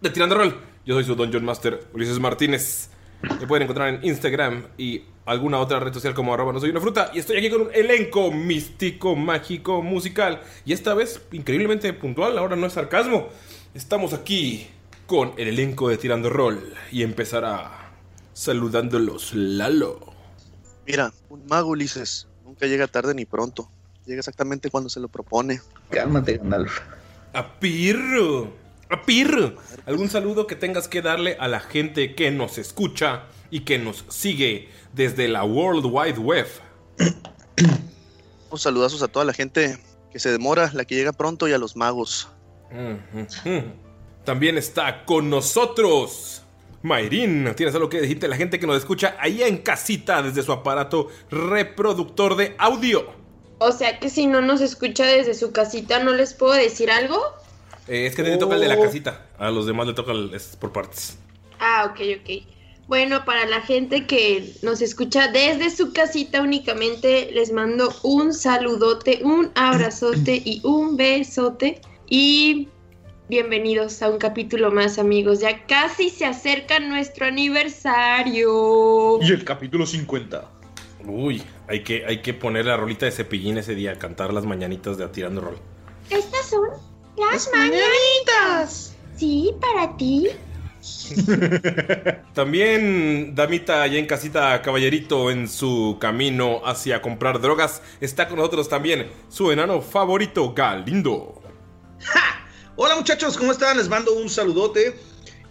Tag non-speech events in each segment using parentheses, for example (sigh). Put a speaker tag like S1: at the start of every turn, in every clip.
S1: De Tirando Roll. Yo soy su Dungeon Master, Ulises Martínez. Me pueden encontrar en Instagram y alguna otra red social como arroba no soy una fruta. Y estoy aquí con un elenco místico, mágico, musical. Y esta vez, increíblemente puntual, ahora no es sarcasmo. Estamos aquí con el elenco de Tirando Roll. Y empezará saludándolos Lalo.
S2: Mira, un mago Ulises nunca llega tarde ni pronto. Llega exactamente cuando se lo propone.
S3: Cálmate, Gandalf.
S1: A Pirro. A Pirro. ¿Algún saludo que tengas que darle a la gente que nos escucha y que nos sigue desde la World Wide Web?
S2: Un saludazos a toda la gente que se demora, la que llega pronto y a los magos.
S1: También está con nosotros. Mayrin, ¿tienes algo que decirte a la gente que nos escucha ahí en casita desde su aparato reproductor de audio?
S4: O sea que si no nos escucha desde su casita, ¿no les puedo decir algo?
S1: Eh, es que a ti te toca el de la casita, a los demás le toca el, es por partes.
S4: Ah, ok, ok. Bueno, para la gente que nos escucha desde su casita únicamente, les mando un saludote, un abrazote y un besote. Y bienvenidos a un capítulo más, amigos. Ya casi se acerca nuestro aniversario.
S3: Y el capítulo 50.
S1: Uy, hay que, hay que poner la rolita de cepillín ese día, cantar las mañanitas de Atirando Rol.
S4: Estas son las, mañanitas. Sí, para ti. (laughs)
S1: También, damita allá en casita, caballerito en su camino hacia comprar drogas, está con nosotros también su enano favorito, Galindo.
S3: Hola muchachos, ¿cómo están? Les mando un saludote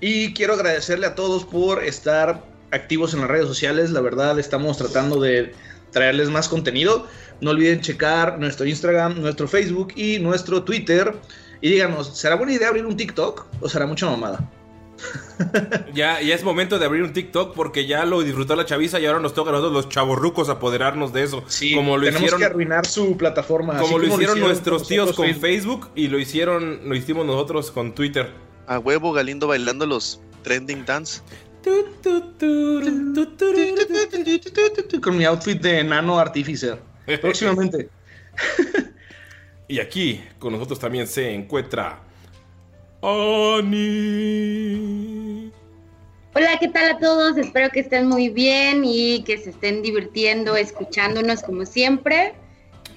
S3: y quiero agradecerle a todos por estar activos en las redes sociales. La verdad, estamos tratando de traerles más contenido. No olviden checar nuestro Instagram, nuestro Facebook y nuestro Twitter. Y díganos, ¿será buena idea abrir un TikTok o será mucha mamada?
S1: Ya, ya es momento de abrir un TikTok porque ya lo disfrutó la chaviza y ahora nos toca a nosotros los chavorrucos apoderarnos de eso.
S3: Sí,
S1: como lo
S3: tenemos
S1: hicieron,
S3: que arruinar su plataforma.
S1: como lo hicieron nuestros tíos con Facebook y lo hicieron, lo hicimos nosotros con Twitter.
S2: A huevo Galindo bailando los trending dance.
S3: Con mi outfit de nano artificer. (laughs) Próximamente.
S1: Y aquí con nosotros también se encuentra Ani.
S5: Hola, ¿qué tal a todos? Espero que estén muy bien y que se estén divirtiendo, escuchándonos como siempre.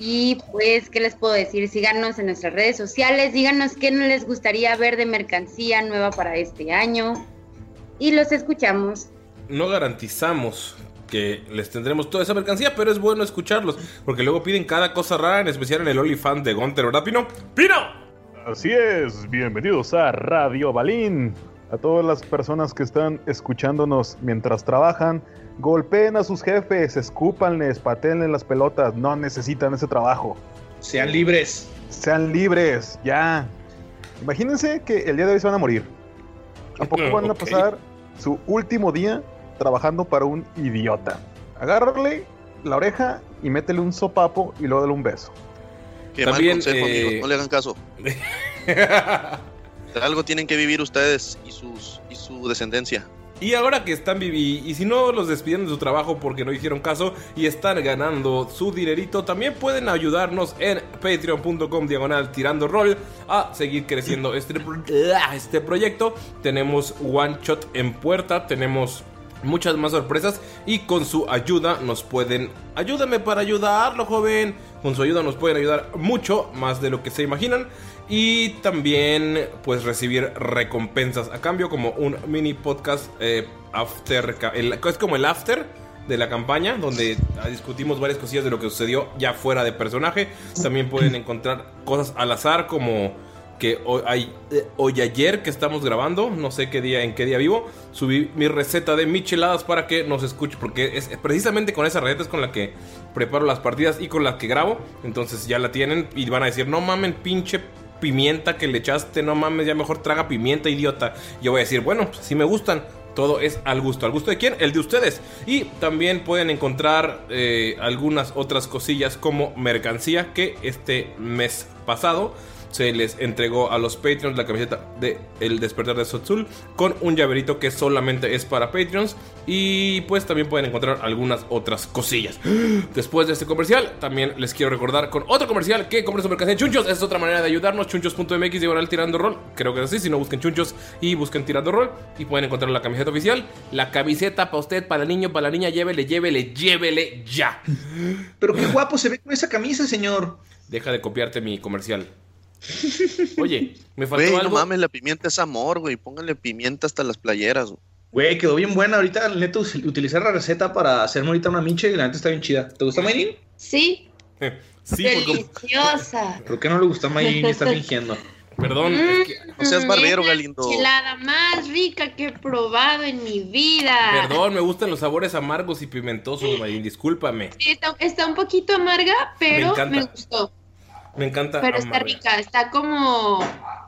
S5: Y pues, ¿qué les puedo decir? Síganos en nuestras redes sociales, díganos qué no les gustaría ver de mercancía nueva para este año. Y los escuchamos.
S1: No garantizamos que les tendremos toda esa mercancía, pero es bueno escucharlos, porque luego piden cada cosa rara, en especial en el OnlyFans de Gunter, ¿verdad, Pino? ¡Pino!
S6: Así es, bienvenidos a Radio Balín. A todas las personas que están escuchándonos mientras trabajan, golpeen a sus jefes, escúpanles, patenle las pelotas, no necesitan ese trabajo.
S3: Sean libres.
S6: Sean libres, ya. Imagínense que el día de hoy se van a morir. ¿A poco van a pasar su último día trabajando para un idiota? Agárrale la oreja y métele un sopapo y luego dale un beso.
S2: Qué
S1: También,
S2: mal consejo,
S1: eh,
S2: amigos. No le hagan caso. (laughs) Algo tienen que vivir ustedes y, sus, y su descendencia.
S1: Y ahora que están vivi y si no los despiden de su trabajo porque no hicieron caso y están ganando su dinerito, también pueden ayudarnos en patreon.com diagonal tirando rol a seguir creciendo este, este proyecto. Tenemos one shot en puerta, tenemos muchas más sorpresas y con su ayuda nos pueden ayúdame para ayudarlo joven. Con su ayuda nos pueden ayudar mucho más de lo que se imaginan. Y también pues recibir recompensas a cambio como un mini podcast eh, after es como el after de la campaña donde discutimos varias cosillas de lo que sucedió ya fuera de personaje. También pueden encontrar cosas al azar como que hoy, hay- eh, ayer que estamos grabando, no sé qué día, en qué día vivo, subí mi receta de micheladas para que nos escuche, porque es precisamente con esa receta es con la que preparo las partidas y con la que grabo, entonces ya la tienen y van a decir, no mamen pinche pimienta que le echaste, no mames, ya mejor traga pimienta, idiota. Yo voy a decir, bueno, pues si me gustan. Todo es al gusto. ¿Al gusto de quién? El de ustedes. Y también pueden encontrar eh, algunas otras cosillas como mercancía que este mes pasado se les entregó a los Patreons la camiseta de El Despertar de Sotzul con un llaverito que solamente es para Patreons y pues también pueden encontrar algunas otras cosillas. (gasps) Después de este comercial, también les quiero recordar con otro comercial que compren su mercancía en Chunchos. Es otra manera de ayudarnos. Chunchos.mx diagonal tirando rol. Creo que es así. Si no, busquen Chunchos y busquen tirando rol y pueden encontrar la camiseta oficial. La camiseta para usted, para el niño, para la niña. Llévele, llévele, llévele ya. (gasps)
S3: Pero qué guapo se ve con esa camisa, señor.
S1: Deja de copiarte mi comercial. Oye, me faltó
S2: Güey, no
S1: algo.
S2: mames, la pimienta es amor, güey. Pónganle pimienta hasta las playeras. güey.
S3: Güey, quedó bien buena. Ahorita, neto, utilizar la receta para hacerme ahorita una micha y la neta está bien chida. ¿Te gusta Mayrin?
S4: Sí, (laughs)
S1: Sí, porque-
S4: deliciosa.
S3: ¿Por qué no le gusta Mayrin y está (laughs) fingiendo?
S1: Perdón, es que-
S2: No seas barbero,
S4: la
S2: Galindo.
S4: enchilada más rica que he probado en mi vida.
S1: Perdón, me gustan los sabores amargos y pimentosos, Mayrin, discúlpame.
S4: Sí, Está, está un poquito amarga, pero
S1: me,
S4: gustó.
S1: Me encanta.
S4: Pero está rica, está como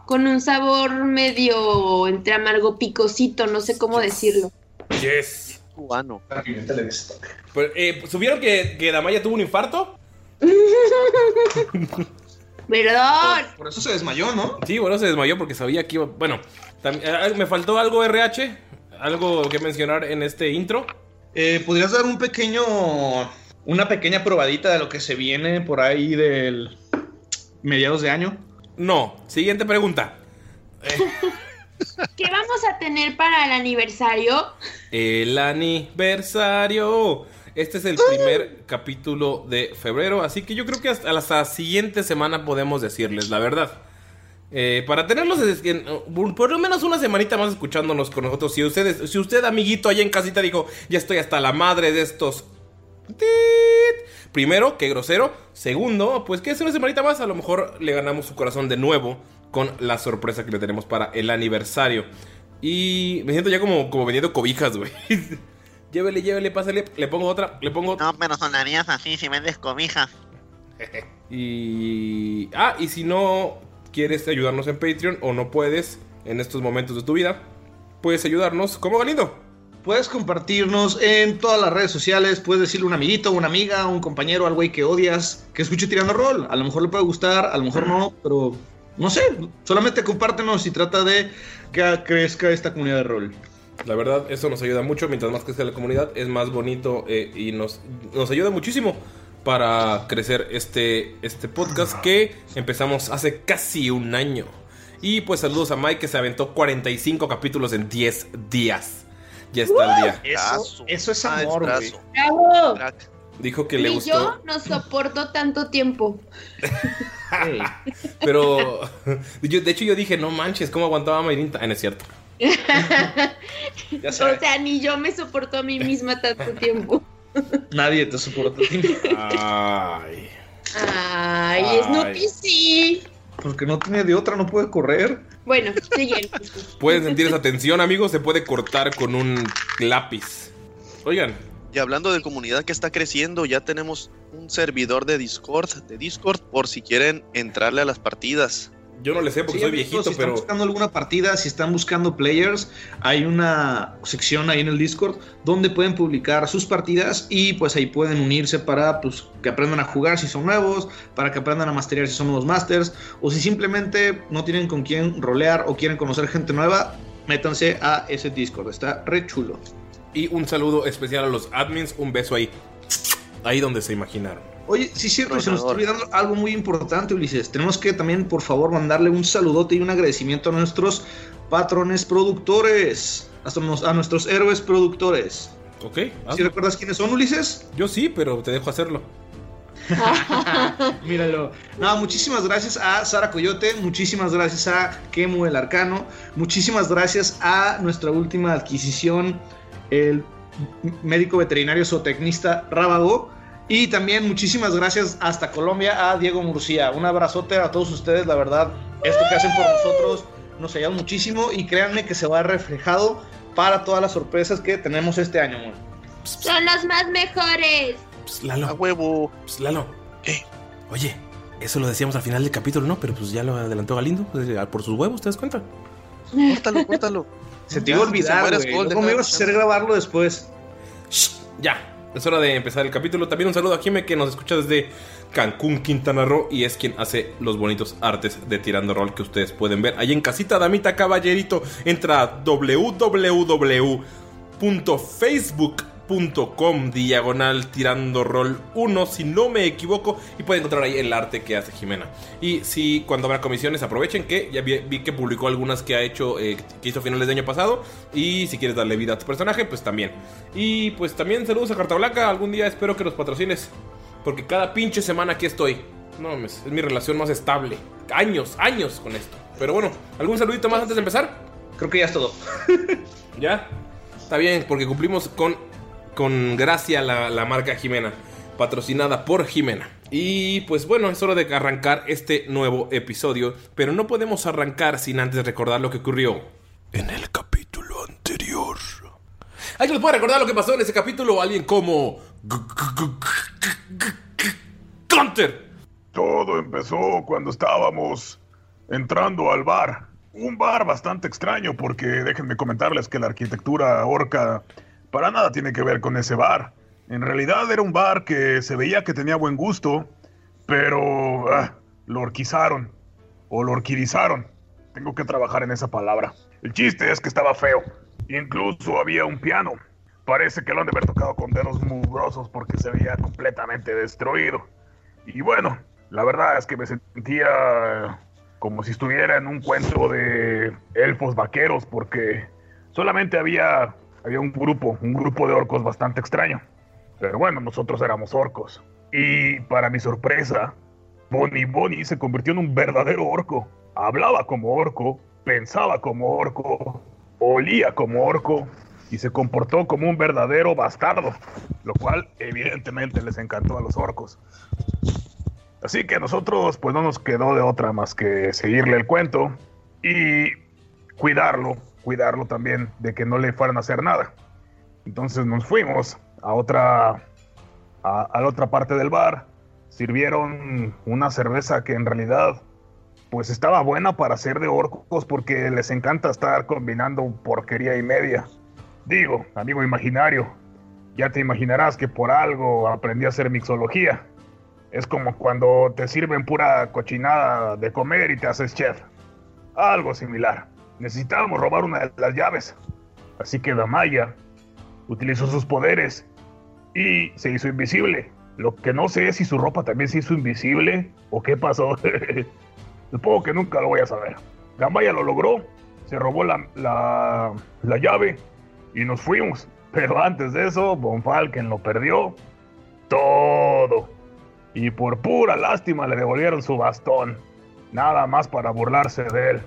S4: con un sabor medio entre amargo picosito, no sé cómo decirlo.
S1: Yes.
S2: Cubano.
S1: Pero, eh, ¿Subieron que, que Damaya tuvo un infarto? (laughs)
S4: Perdón.
S3: Por eso se desmayó, ¿no?
S1: Sí, bueno, se desmayó porque sabía que iba. Bueno, tam- eh, me faltó algo RH, algo que mencionar en este intro.
S3: Eh, ¿Podrías dar un pequeño. Una pequeña probadita de lo que se viene por ahí del. Mediados de año?
S1: No, siguiente pregunta. (laughs)
S4: ¿Qué vamos a tener para el aniversario?
S1: El aniversario. Este es el primer capítulo de febrero, así que yo creo que hasta la siguiente semana podemos decirles la verdad. Eh, para tenerlos es- en- uh, por lo menos una semanita más escuchándonos con nosotros. Si ustedes, si usted, amiguito, allá en casita dijo, ya estoy hasta la madre de estos. Tit". Primero, qué grosero. Segundo, pues que es una semanita más. A lo mejor le ganamos su corazón de nuevo con la sorpresa que le tenemos para el aniversario. Y me siento ya como, como vendiendo cobijas, güey. (laughs) llévele, llévele, pásale. Le pongo otra, le pongo
S7: No, pero sonarías así si vendes cobijas. (laughs)
S1: Y. Ah, y si no quieres ayudarnos en Patreon o no puedes en estos momentos de tu vida, puedes ayudarnos como Galindo.
S3: Puedes compartirnos en todas las redes sociales. Puedes decirle a un amiguito, una amiga, un compañero, al güey que odias, que escuche tirando rol. A lo mejor le puede gustar, a lo mejor no, pero no sé. Solamente compártenos y trata de que crezca esta comunidad de rol.
S1: La verdad, eso nos ayuda mucho. Mientras más crezca la comunidad, es más bonito eh, y nos, nos ayuda muchísimo para crecer este, este podcast que empezamos hace casi un año. Y pues saludos a Mike que se aventó 45 capítulos en 10 días. Ya está el día.
S3: Eso, eso es amor.
S1: Dijo que le
S4: Ni
S1: gustó.
S4: yo no soporto tanto tiempo. (laughs)
S1: Pero. yo- de hecho, yo dije, no manches, ¿cómo aguantaba Mayrin? Ah, no es cierto. (laughs)
S3: Ya
S4: O sea, ni yo me soporto a mí misma tanto tiempo. (laughs)
S3: nadie te soporta a ti.
S1: Ay.
S4: Ay,
S1: Ay.
S4: Snoopy sí.
S3: Porque no tiene de otra, no puede correr.
S4: Bueno, sigue.
S1: Pueden sentir esa tensión, amigos. Se puede cortar con un lápiz. Oigan,
S2: Y hablando de comunidad que está creciendo, ya tenemos un servidor de Discord, de Discord, por si quieren entrarle a las partidas.
S1: Yo no le sé porque
S3: Sí,
S1: soy viejito,
S3: si están
S1: pero.
S3: buscando alguna partida, si están buscando players, hay una sección ahí en el Discord donde pueden publicar sus partidas y pues ahí pueden unirse para pues, que aprendan a jugar si son nuevos, para que aprendan a masterear si son nuevos masters, o si simplemente no tienen con quién rolear o quieren conocer gente nueva, métanse a ese Discord, está re chulo.
S1: Y un saludo especial a los admins. Un beso ahí. Ahí donde se imaginaron.
S3: Oye, sí, cierto, se nos está olvidando algo muy importante, Ulises. Tenemos que también, por favor, mandarle un saludote y un agradecimiento a nuestros patrones productores, hasta a nuestros héroes productores.
S1: ¿Ok?
S3: ¿Sí
S1: hazlo.
S3: recuerdas quiénes son, Ulises?
S1: Yo sí, pero te dejo hacerlo. (laughs)
S3: Míralo. No, muchísimas gracias a Sara Coyote, muchísimas gracias a Kemu el Arcano, muchísimas gracias a nuestra última adquisición, el médico veterinario zootecnista Rábago. Y también muchísimas gracias hasta Colombia a Diego Murcia. Un abrazote a todos ustedes, la verdad, esto que hacen por nosotros nos ayuda muchísimo y créanme que se va reflejado para todas las sorpresas que tenemos este año.
S4: Son los más mejores.
S1: Pss,
S2: A
S1: Lalo,
S2: huevo.
S1: pss, Lalo. Oye, eso lo decíamos al final del capítulo, ¿no? Pero pues ya lo adelantó Galindo. pues, por sus huevos, ¿te das cuenta?
S2: Córtalo, córtalo. (laughs)
S3: Se te iba a olvidar, güey. Me ibas a hacer grabarlo después.
S1: Shh, ya. Es hora de empezar el capítulo. También un saludo a Jime que nos escucha desde Cancún, Quintana Roo y es quien hace los bonitos artes de Tirando Roll que ustedes pueden ver ahí en casita, damita, caballerito. Entra a www.facebook.com diagonal Tirando Roll 1 si no me equivoco y pueden encontrar ahí el arte que hace Jimena. Y si cuando habrá comisiones aprovechen que ya vi, vi que publicó algunas que ha hecho, eh, que hizo a finales de año pasado y si quieres darle vida a tu personaje pues también. Y pues también saludos a Carta Blanca. Algún día espero que nos patrocines. Porque cada pinche semana aquí estoy. No mames, es mi relación más estable. Años, años con esto. Pero bueno, ¿algún saludito más antes de empezar?
S3: Creo que ya es todo. (laughs)
S1: ¿Ya? Está bien, porque cumplimos con, con gracia la, marca Jimena. Patrocinada por Jimena. Y pues bueno, es hora de arrancar este nuevo episodio. Pero no podemos arrancar sin antes recordar lo que ocurrió en el capítulo anterior. ¿Alguien les puede recordar lo que pasó en ese capítulo? Alguien como... Gunter.
S6: Todo empezó cuando estábamos entrando al bar. Un bar bastante extraño porque déjenme comentarles que la arquitectura orca para nada tiene que ver con ese bar. En realidad era un bar que se veía que tenía buen gusto, pero ah, lo orquizaron o lo orquirizaron. Tengo que trabajar en esa palabra. El chiste es que estaba feo. Incluso había un piano. Parece que lo han de haber tocado con dedos mugrosos porque se veía completamente destruido. Y bueno, la verdad es que me sentía como si estuviera en un cuento de elfos vaqueros porque solamente había, había un grupo, un grupo de orcos bastante extraño. Pero bueno, nosotros éramos orcos. Y para mi sorpresa, Bonnie Bonnie se convirtió en un verdadero orco. Hablaba como orco, pensaba como orco, olía como orco y se comportó como un verdadero bastardo, lo cual evidentemente les encantó a los orcos. Así que nosotros pues no nos quedó de otra más que seguirle el cuento y cuidarlo, cuidarlo también de que no le fueran a hacer nada. Entonces nos fuimos a otra a, la otra parte del bar. Sirvieron una cerveza que en realidad pues estaba buena para ser de orcos porque les encanta estar combinando porquería y media. Digo, amigo imaginario, ya te imaginarás que por algo aprendí a hacer mixología. Es como cuando te sirven pura cochinada de comer y te haces chef. Algo similar. Necesitábamos robar una de las llaves. Así que Damaya utilizó sus poderes y se hizo invisible. Lo que no sé es si su ropa también se hizo invisible o qué pasó. (laughs) Supongo que nunca lo voy a saber. Damaya lo logró, se robó la, la, la llave y nos fuimos. Pero antes de eso, Von Falken lo perdió todo. Y por pura lástima le devolvieron su bastón. Nada más para burlarse de él.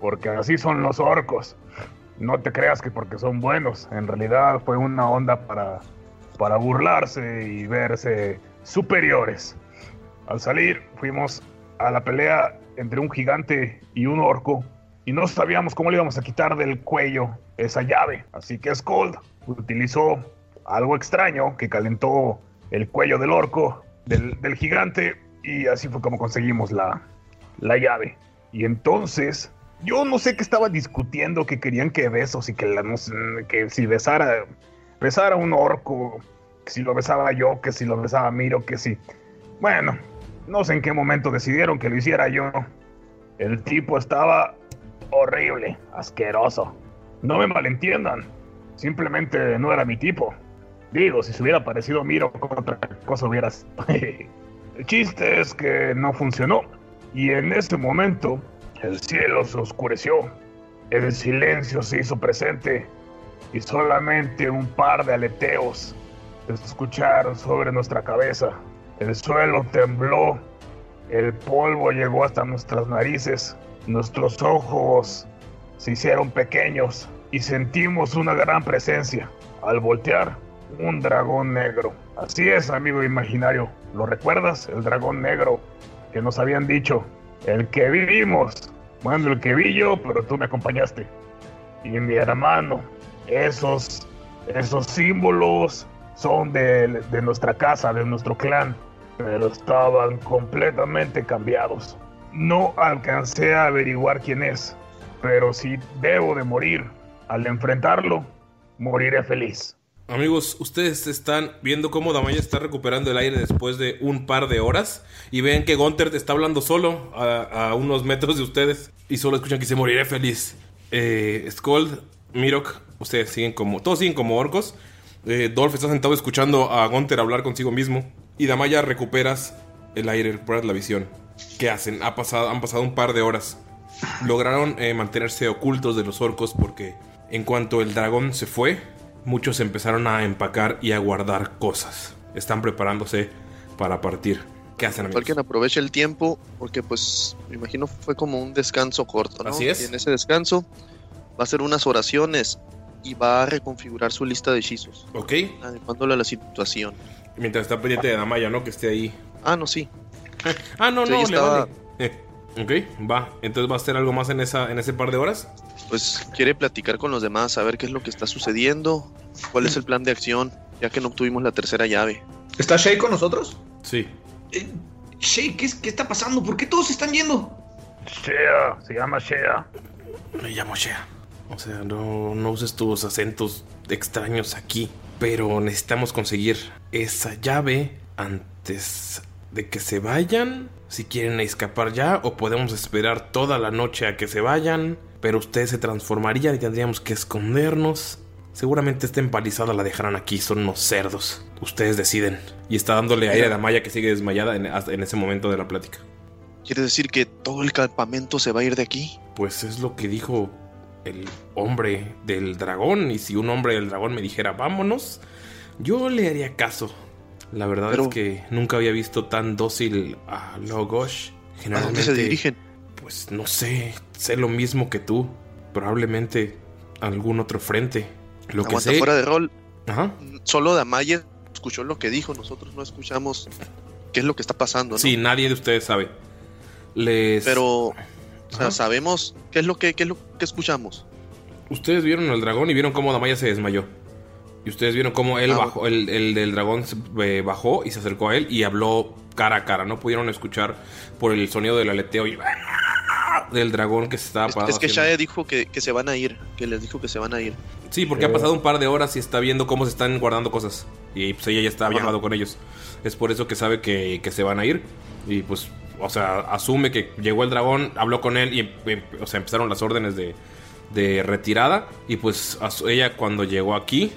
S6: Porque así son los orcos. No te creas que porque son buenos. En realidad fue una onda para, para burlarse y verse superiores. Al salir fuimos a la pelea entre un gigante y un orco. Y no sabíamos cómo le íbamos a quitar del cuello esa llave. Así que Skold utilizó algo extraño que calentó el cuello del orco, del, del gigante. Y así fue como conseguimos la, la llave. Y entonces, yo no sé qué estaban discutiendo, que querían que besos y que, la, no que si besara, besara un orco, si lo besaba yo, que si lo besaba Miro, que si... Bueno, no sé en qué momento decidieron que lo hiciera yo. El tipo estaba horrible, asqueroso. No me malentiendan, simplemente no era mi tipo. Digo, si se hubiera parecido Miro, otra cosa hubieras... (laughs) El chiste es que no funcionó. Y en ese momento, el cielo se oscureció. El silencio se hizo presente. Y solamente un par de aleteos se escucharon sobre nuestra cabeza. El suelo tembló. El polvo llegó hasta nuestras narices. Nuestros ojos se hicieron pequeños. Y sentimos una gran presencia. Al voltear, un dragón negro. Así es, amigo imaginario. ¿Lo recuerdas? El dragón negro que nos habían dicho. El que vivimos. Bueno, el que vi yo, pero tú me acompañaste. Y mi hermano, esos, esos símbolos son de, de nuestra casa, de nuestro clan, pero estaban completamente cambiados. No alcancé a averiguar quién es, pero si debo de morir, al enfrentarlo, moriré feliz.
S1: Amigos, ustedes están viendo cómo Damaya está recuperando el aire después de un par de horas y ven que Gunther está hablando solo a, unos metros de ustedes y solo escuchan que se moriré feliz. Eh, Skold, Mirok, ustedes siguen como, todos siguen como orcos. Eh, Dolph está sentado escuchando a Gunther hablar consigo mismo y Damaya recuperas el aire, recuperas la visión. ¿Qué hacen? Ha pasado, han pasado un par de horas. Lograron eh, mantenerse ocultos de los orcos porque en cuanto el dragón se fue, muchos empezaron a empacar y a guardar cosas. Están preparándose para partir. ¿Qué hacen, amigos?
S2: Alguien aproveche el tiempo porque pues me imagino fue como un descanso corto, ¿no?
S1: Así es.
S2: Y en ese descanso va a hacer unas oraciones y va a reconfigurar su lista de hechizos,
S1: Ok.
S2: adecuándole a la situación.
S1: Mientras está pendiente de Damaya, ¿no? Que esté ahí.
S2: Ah, no, sí. (laughs)
S1: Ah, no,
S2: Sí,
S1: no, le
S2: estaba-
S1: vale. (laughs) Ok, va. Entonces va a hacer algo más en, esa, en ese par de horas.
S2: Pues quiere platicar con los demás, saber qué es lo que está sucediendo, cuál es el plan de acción, ya que no obtuvimos la tercera llave.
S3: ¿Está Shay con nosotros?
S1: Sí.
S3: Eh, Shay, ¿qué, es- ¿qué está pasando? ¿Por qué todos se están yendo?
S6: Shea, se llama Shea.
S1: Me llamo Shea. O sea, no, no uses tus acentos extraños aquí. Pero necesitamos conseguir esa llave antes de que se vayan. Si quieren escapar ya, o podemos esperar toda la noche a que se vayan. Pero ustedes se transformarían y tendríamos que escondernos. Seguramente esta empalizada la dejarán aquí, son unos cerdos. Ustedes deciden. Y está dándole aire a Damaya que sigue desmayada en, en ese momento de la plática.
S2: ¿Quiere decir que todo el campamento se va a ir de aquí?
S1: Pues es lo que dijo el hombre del dragón. Y si un hombre del dragón me dijera vámonos, yo le haría caso. La verdad
S2: Pero-
S1: es que nunca había visto tan dócil a Logosh.
S2: ¿A
S1: Generalmente,
S2: dónde se dirigen?
S1: Pues no sé, sé lo mismo que tú. Probablemente algún otro frente. Lo que
S2: Aguanta
S1: sé.
S2: fuera de rol.
S1: Ajá.
S2: Solo Damaya escuchó lo que dijo, nosotros no escuchamos qué es lo que está pasando, ¿no?
S1: Sí, nadie de ustedes sabe. Les.
S2: Pero, o sea, sabemos qué es lo que, qué es lo que escuchamos.
S1: Ustedes vieron al dragón y vieron cómo Damaya se desmayó. Y ustedes vieron cómo él
S2: Ah,
S1: bajó, el, el del dragón se- eh, bajó y se acercó a él y habló cara a cara. No pudieron escuchar por el sonido del aleteo y del dragón que se estaba
S2: Es,
S1: parado.
S2: es que. Shae dijo que, que se van a ir, que les dijo que se van a ir.
S1: Sí, porque ha pasado un par de horas y está viendo cómo se están guardando cosas. Y pues ella ya está
S2: Ajá.
S1: viajado con ellos. Es por eso que sabe que, que se van a ir. Y pues, o sea, asume que llegó el dragón, habló con él y em- o sea, empezaron las órdenes de, de retirada. Y pues ella cuando llegó aquí,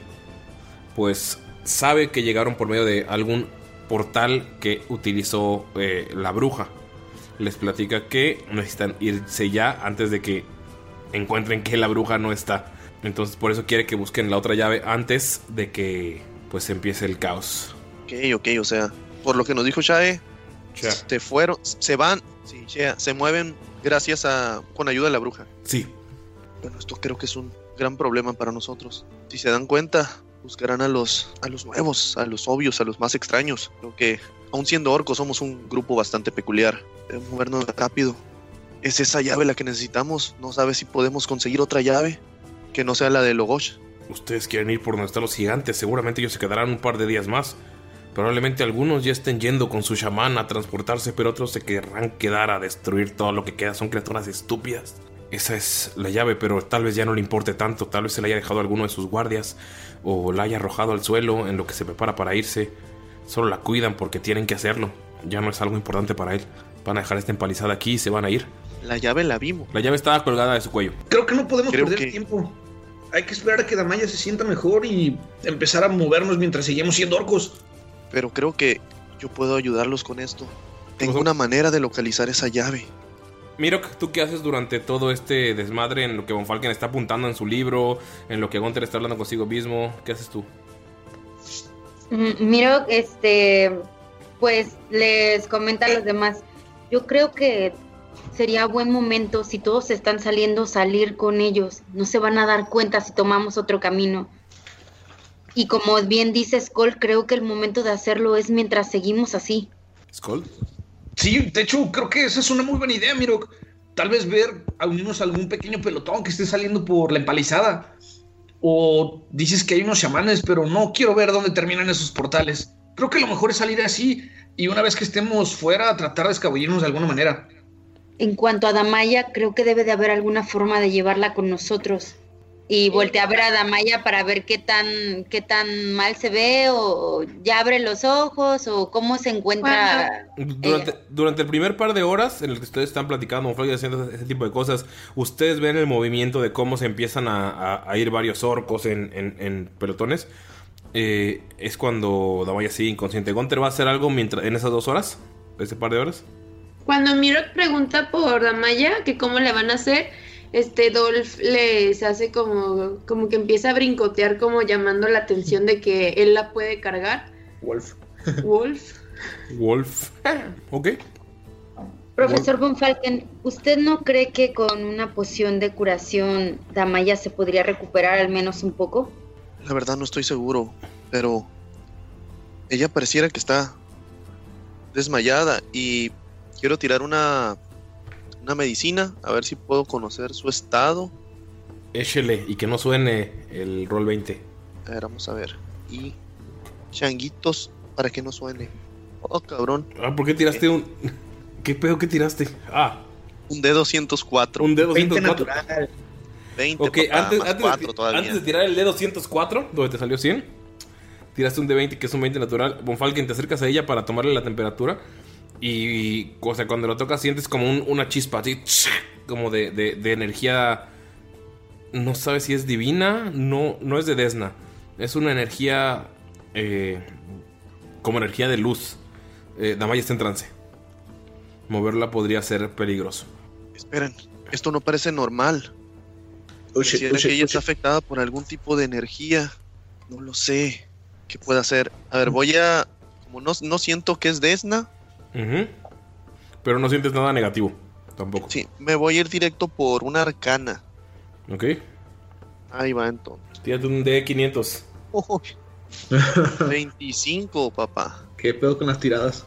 S1: pues sabe que llegaron por medio de algún portal que utilizó eh, la bruja. Les platica que necesitan irse ya antes de que encuentren que la bruja no está. Entonces por eso quiere que busquen la otra llave antes de que pues empiece el caos.
S2: Ok, ok, o sea, por lo que nos dijo Shae, se fueron, se van, sí, se mueven gracias a, con ayuda de la bruja.
S1: Sí.
S2: Bueno, esto creo que es un gran problema para nosotros. Si se dan cuenta, buscarán a los, a los nuevos, a los obvios, a los más extraños. Creo que, aun siendo orcos, somos un grupo bastante peculiar. Debemos movernos rápido. Es esa llave la que necesitamos. No sabes si podemos conseguir otra llave que no sea la de Logosh.
S1: Ustedes quieren ir por donde están los gigantes. Seguramente ellos se quedarán un par de días más. Probablemente algunos ya estén yendo con su chamán a transportarse, pero otros se querrán quedar a destruir todo lo que queda. Son criaturas estúpidas. Esa es la llave, pero tal vez ya no le importe tanto. Tal vez se la haya dejado a alguno de sus guardias o la haya arrojado al suelo en lo que se prepara para irse. Solo la cuidan porque tienen que hacerlo. Ya no es algo importante para él. Van a dejar esta empalizada aquí y se van a ir.
S2: La llave la vimos.
S1: La llave estaba colgada de su cuello.
S3: Creo que no podemos
S2: Creo
S3: perder
S2: que-
S3: tiempo. Hay que esperar a que Damaya se sienta mejor y empezar a movernos mientras seguimos siendo orcos.
S2: Pero creo que yo puedo ayudarlos con esto. Tengo una manera de localizar esa llave.
S1: Mirok, ¿tú qué haces durante todo este desmadre en lo que Von Falken está apuntando en su libro, en lo que Gunther está hablando consigo mismo? ¿Qué haces tú?
S5: Mm, Miro, este, pues les comenta a los demás. Yo creo que sería buen momento si todos están saliendo salir con ellos. No se van a dar cuenta si tomamos otro camino. Y como bien dice Skoll, creo que el momento de hacerlo es mientras seguimos así.
S1: ¿Skull?
S3: Sí, de hecho, creo que esa es una muy buena idea, Miro. Tal vez ver a unirnos a algún pequeño pelotón que esté saliendo por la empalizada. O dices que hay unos chamanes, pero no quiero ver dónde terminan esos portales. Creo que lo mejor es salir así y una vez que estemos fuera, tratar de escabullirnos de alguna manera.
S5: En cuanto a Damaya, creo que debe de haber alguna forma de llevarla con nosotros. Y voltea a ver a Damaya para ver qué tan, qué tan mal se ve, o ya abre los ojos, o cómo se encuentra.
S1: Durante, durante el primer par de horas en el que ustedes están platicando, Falken haciendo ese tipo de cosas, ustedes ven el movimiento de cómo se empiezan a, a- a ir varios orcos en, en- en pelotones. Eh, es cuando Damaya sigue inconsciente. ¿Gunter va a hacer algo mientras, en esas dos horas? ¿Ese par de horas?
S4: Cuando Mirok pregunta por Damaya, que cómo le van a hacer, este Dolph les hace como, como que empieza a brincotear, como llamando la atención de que él la puede cargar.
S3: Wolf.
S4: Wolf.
S1: Wolf. ok.
S5: Profesor Von Falken, ¿usted no cree que con una poción de curación Damaya se podría recuperar al menos un poco?
S2: La verdad no estoy seguro, pero ella pareciera que está desmayada y quiero tirar una una medicina a ver si puedo conocer su estado.
S1: Échele y que no suene el roll 20.
S2: A ver, vamos a ver. Y changuitos para que no suene. Oh, cabrón.
S1: Ah, ¿por qué tiraste un. (laughs) ¿Qué pedo que tiraste? Ah.
S2: Un D204.
S1: Un D204.
S3: natural.
S2: 20
S1: Ok,
S2: papá,
S1: antes, antes,
S2: cuatro
S1: de,
S2: todavía.
S1: antes de tirar el D204, donde te salió 100, tiraste un D20 que es un 20 natural. Von Falken, te acercas a ella para tomarle la temperatura. Y, o sea, cuando lo tocas, sientes como un- una chispa así, como de, de- de energía. No sabes si es divina, no, no es de Desna. Es una energía. eh, como energía de luz. Eh, Damaya está en trance. Moverla podría ser peligroso.
S2: Esperen, esto no parece normal.
S3: Oh, shit,
S2: que ella está afectada por algún tipo de energía. No lo sé. ¿Qué puede hacer? A ver, voy a. Como no, no siento que es Desna,
S1: Ujú. Pero no sientes nada negativo, tampoco.
S2: sí, me voy a ir directo por una arcana.
S1: Ok.
S2: Ahí va entonces.
S1: Tírate un D500.
S2: Uy. (laughs) 25, papá.
S3: ¿Qué pedo con las tiradas?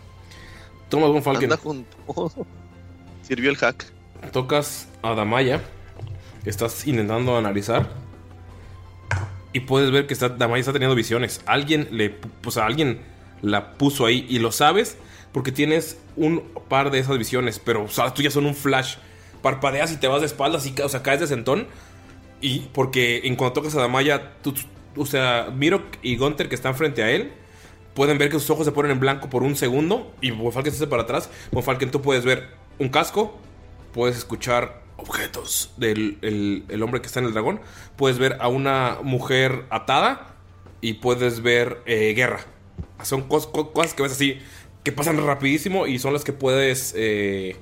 S1: Tomas Von Falken.
S2: Anda con todo. (laughs) Sirvió el hack.
S1: Tocas a Damaya. Estás intentando analizar. Y puedes ver que está, Damaya está teniendo visiones. Alguien le. O sea, alguien la puso ahí. Y lo sabes porque tienes un par de esas visiones. Pero o sea, las tuyas son un flash. Parpadeas y te vas de espaldas y o sea, caes de sentón. Y porque en cuanto tocas a Damaya, o sea, Mirok y Gunter que están frente a él, pueden ver que sus ojos se ponen en blanco por un segundo y Von Falken se hace para atrás. Von Falken, tú puedes ver un casco, puedes escuchar objetos del el, hombre que está en el dragón, puedes ver a una mujer atada y puedes ver eh, guerra. Son cos- co- cosas que ves así, que pasan rapidísimo y son las que puedes, eh,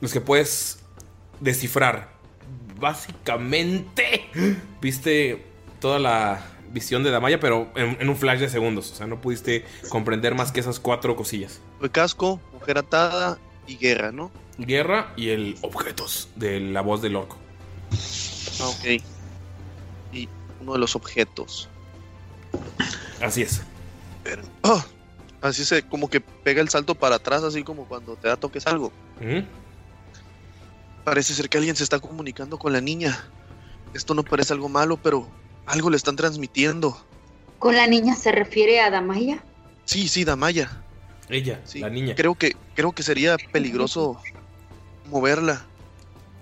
S1: las que puedes descifrar. Básicamente, (gasps) viste toda la, visión de Damaya, pero en, en un flash de segundos. O sea, no pudiste comprender más que esas cuatro cosillas.
S2: Fue casco, mujer atada y guerra, ¿no?
S1: Guerra y el objetos de la voz del orco.
S2: Ah, ok. Y uno de los objetos.
S1: Así es.
S2: Pero- ¡Ah! Así se como que pega el salto para atrás, así como cuando te da toques algo. Parece ser que alguien se está comunicando con la niña. Esto no parece algo malo, pero algo le están transmitiendo.
S5: ¿Con la niña se refiere a Damaya?
S2: Sí, sí, Damaya.
S1: Ella, la niña.
S2: Creo que, creo que sería peligroso moverla.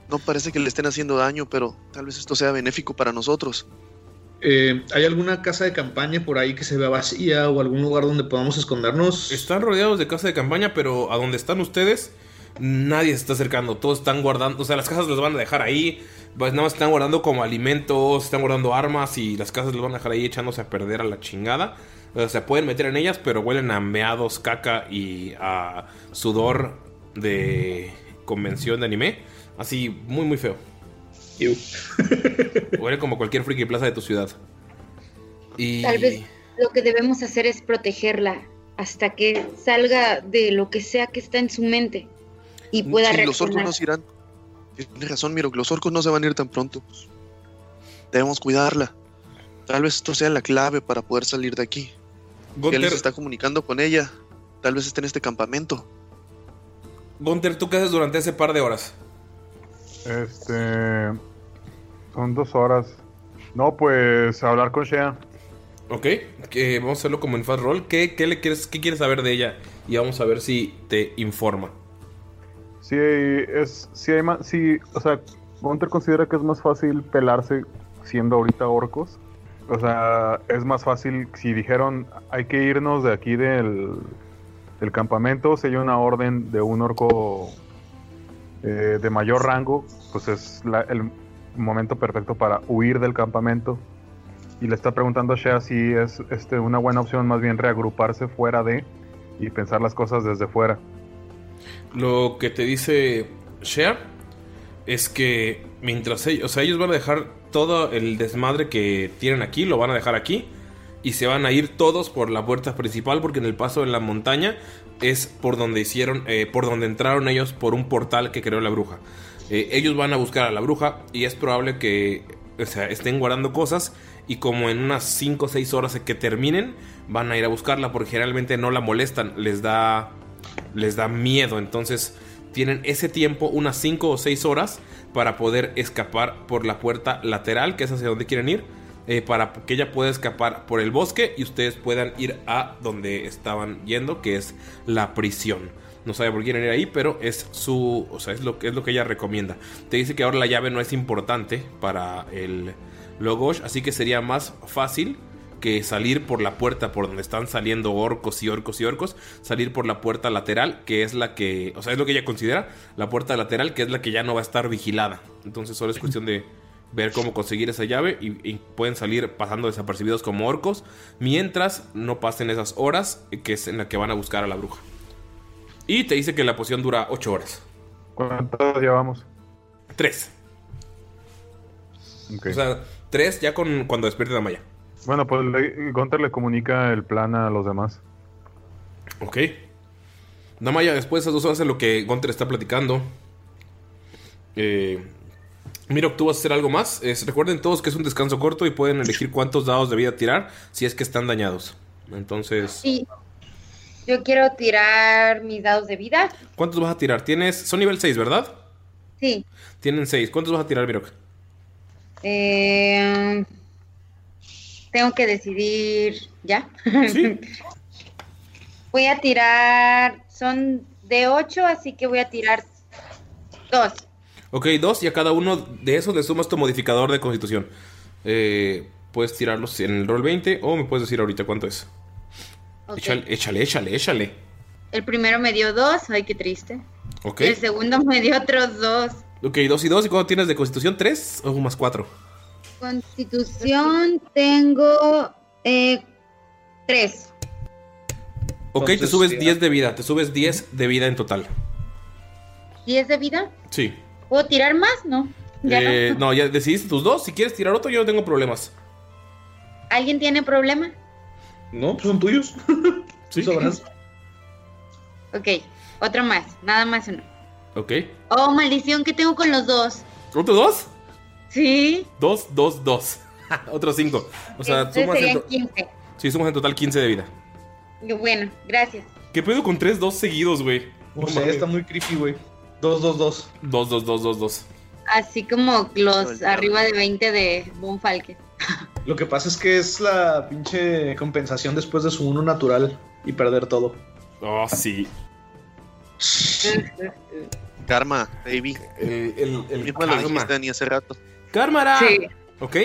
S2: No parece que le estén haciendo daño, pero tal vez esto sea benéfico para nosotros.
S3: Eh, ¿Hay alguna casa de campaña por ahí que se vea vacía o algún lugar donde podamos escondernos?
S1: Están rodeados de casa de campaña, pero a donde están ustedes, nadie se está acercando. Todos están guardando, o sea, las casas las van a dejar ahí. Pues nada más están guardando como alimentos, están guardando armas y las casas las van a dejar ahí echándose a perder a la chingada. O sea, pueden meter en ellas, pero huelen a meados, caca y a sudor de convención de anime. Así, muy, muy feo. (laughs) Huele como cualquier friki plaza de tu ciudad. Y...
S5: Tal vez lo que debemos hacer es protegerla hasta que salga de lo que sea que está en su mente y pueda
S2: Sí, los orcos no se irán. Tienes razón, Miro, los orcos no se van a ir tan pronto. Debemos cuidarla. Tal vez esto sea la clave para poder salir de aquí. Si alguien
S1: Gunther-
S2: se está comunicando con ella. Tal vez esté en este campamento.
S1: Gunter, ¿tú qué haces durante ese par de horas?
S6: Este. Son dos horas. No, pues hablar con Shea.
S1: Ok, que vamos a hacerlo como en Fast Roll. ¿Qué, qué le quieres, ¿Qué quieres saber de ella? Y vamos a ver si te informa.
S6: Sí, es. Sí, hay más. Sí, o sea, Gunter considera que es más fácil pelarse siendo ahorita orcos. O sea, es más fácil si dijeron hay que irnos de aquí del, del campamento. Si hay una orden de un orco eh, de mayor rango, pues es el momento perfecto para huir del campamento. Y le está preguntando a Shea si es este, una buena opción más bien reagruparse fuera de y pensar las cosas desde fuera.
S1: Lo que te dice Shea es que mientras ellos, o sea, ellos van a dejar todo el desmadre que tienen aquí, lo van a dejar aquí y se van a ir todos por la puerta principal porque en el paso de la montaña es por donde hicieron, eh, por donde entraron ellos por un portal que creó la bruja. Eh, ellos van a buscar a la bruja y es probable que estén guardando cosas y como en unas 5 o 6 horas que terminen van a ir a buscarla porque generalmente no la molestan, les da les da miedo, entonces tienen ese tiempo, unas 5 o 6 horas para poder escapar por la puerta lateral, que es hacia donde quieren ir, eh, para que ella pueda escapar por el bosque y ustedes puedan ir a donde estaban yendo, que es la prisión. No sabe por quieren ir ahí, pero es su, o sea, es lo que es lo que ella recomienda. Te dice que ahora la llave no es importante para el Logosh, así que sería más fácil que salir por la puerta por donde están saliendo orcos y orcos y orcos, salir por la puerta lateral, que es la que, o sea, es lo que ella considera, la puerta lateral, que es la que ya no va a estar vigilada. Entonces solo es cuestión de ver cómo conseguir esa llave y, y pueden salir pasando desapercibidos como orcos, mientras no pasen esas horas, que es en la que van a buscar a la bruja. Y te dice que la poción dura 8 horas.
S6: ¿Cuántas llevamos?
S1: 3.
S6: Ok.
S1: O sea, 3 ya con cuando despierte la malla.
S6: Bueno, pues le- Gunter le comunica el plan a los demás.
S1: Ok. Damaya, después de esas dos horas en lo que Gunter está platicando. Eh, Miro, tú vas a hacer algo más. Recuerden todos que es un descanso corto y pueden elegir cuántos dados de vida tirar si es que están dañados. Entonces,
S5: Sí. Yo quiero tirar mis dados de vida.
S1: ¿cuántos vas a tirar? Tienes. Son nivel 6, ¿verdad?
S5: Sí.
S1: Tienen 6. ¿Cuántos vas a tirar, Mirok?
S5: Eh, tengo que decidir ya.
S1: Sí. (laughs)
S5: voy a tirar. Son de 8, así que voy a tirar 2.
S1: Ok, dos y a cada uno de esos le sumas tu modificador de constitución. Eh, puedes tirarlos en el roll 20 o me puedes decir ahorita cuánto es. Échale, échale, échale, échale.
S5: El primero me dio 2. Ay, qué triste.
S1: Ok.
S5: El segundo me dio otros 2.
S1: Ok, dos y dos. ¿Y cuánto tienes de constitución? ¿Tres o más cuatro?
S5: Constitución tengo 3.
S1: Ok, te subes
S3: sí,
S1: 10 de vida. Te subes 10 de vida en total.
S5: ¿10 de vida?
S1: Sí.
S5: ¿Puedo tirar más? No. Ya
S1: Eh,
S5: no.
S1: no, ya decidiste tus dos. Si quieres tirar otro, yo no tengo problemas.
S5: ¿Alguien tiene problema?
S3: No, pues son tuyos. (laughs)
S1: sí.
S3: Sobras.
S5: ok, otro más, nada más uno.
S1: Ok.
S5: Oh, maldición, ¿qué tengo con los dos?
S1: ¿Otros dos?
S5: Sí.
S1: Dos, dos, dos. (laughs) Otros cinco. O sea, sumas
S5: serían
S1: en
S5: 15.
S1: Sí, sumas en total 15 de vida.
S5: Bueno, gracias.
S1: ¿Qué pedo con 3-2 seguidos, güey?
S3: O sea, está muy creepy, güey.
S1: 2-2-2. 2-2-2-2-2.
S5: Así como los arriba de 20 de Von Falken.
S3: Lo que pasa es que es la pinche compensación después de su uno natural y perder todo.
S1: Oh, sí.
S2: Karma, baby.
S1: El, el, el
S2: Mismo lo
S1: karma.
S2: dijiste, Dani, hace rato.
S1: ¡Cármara!
S5: Sí.
S1: ¿Ok?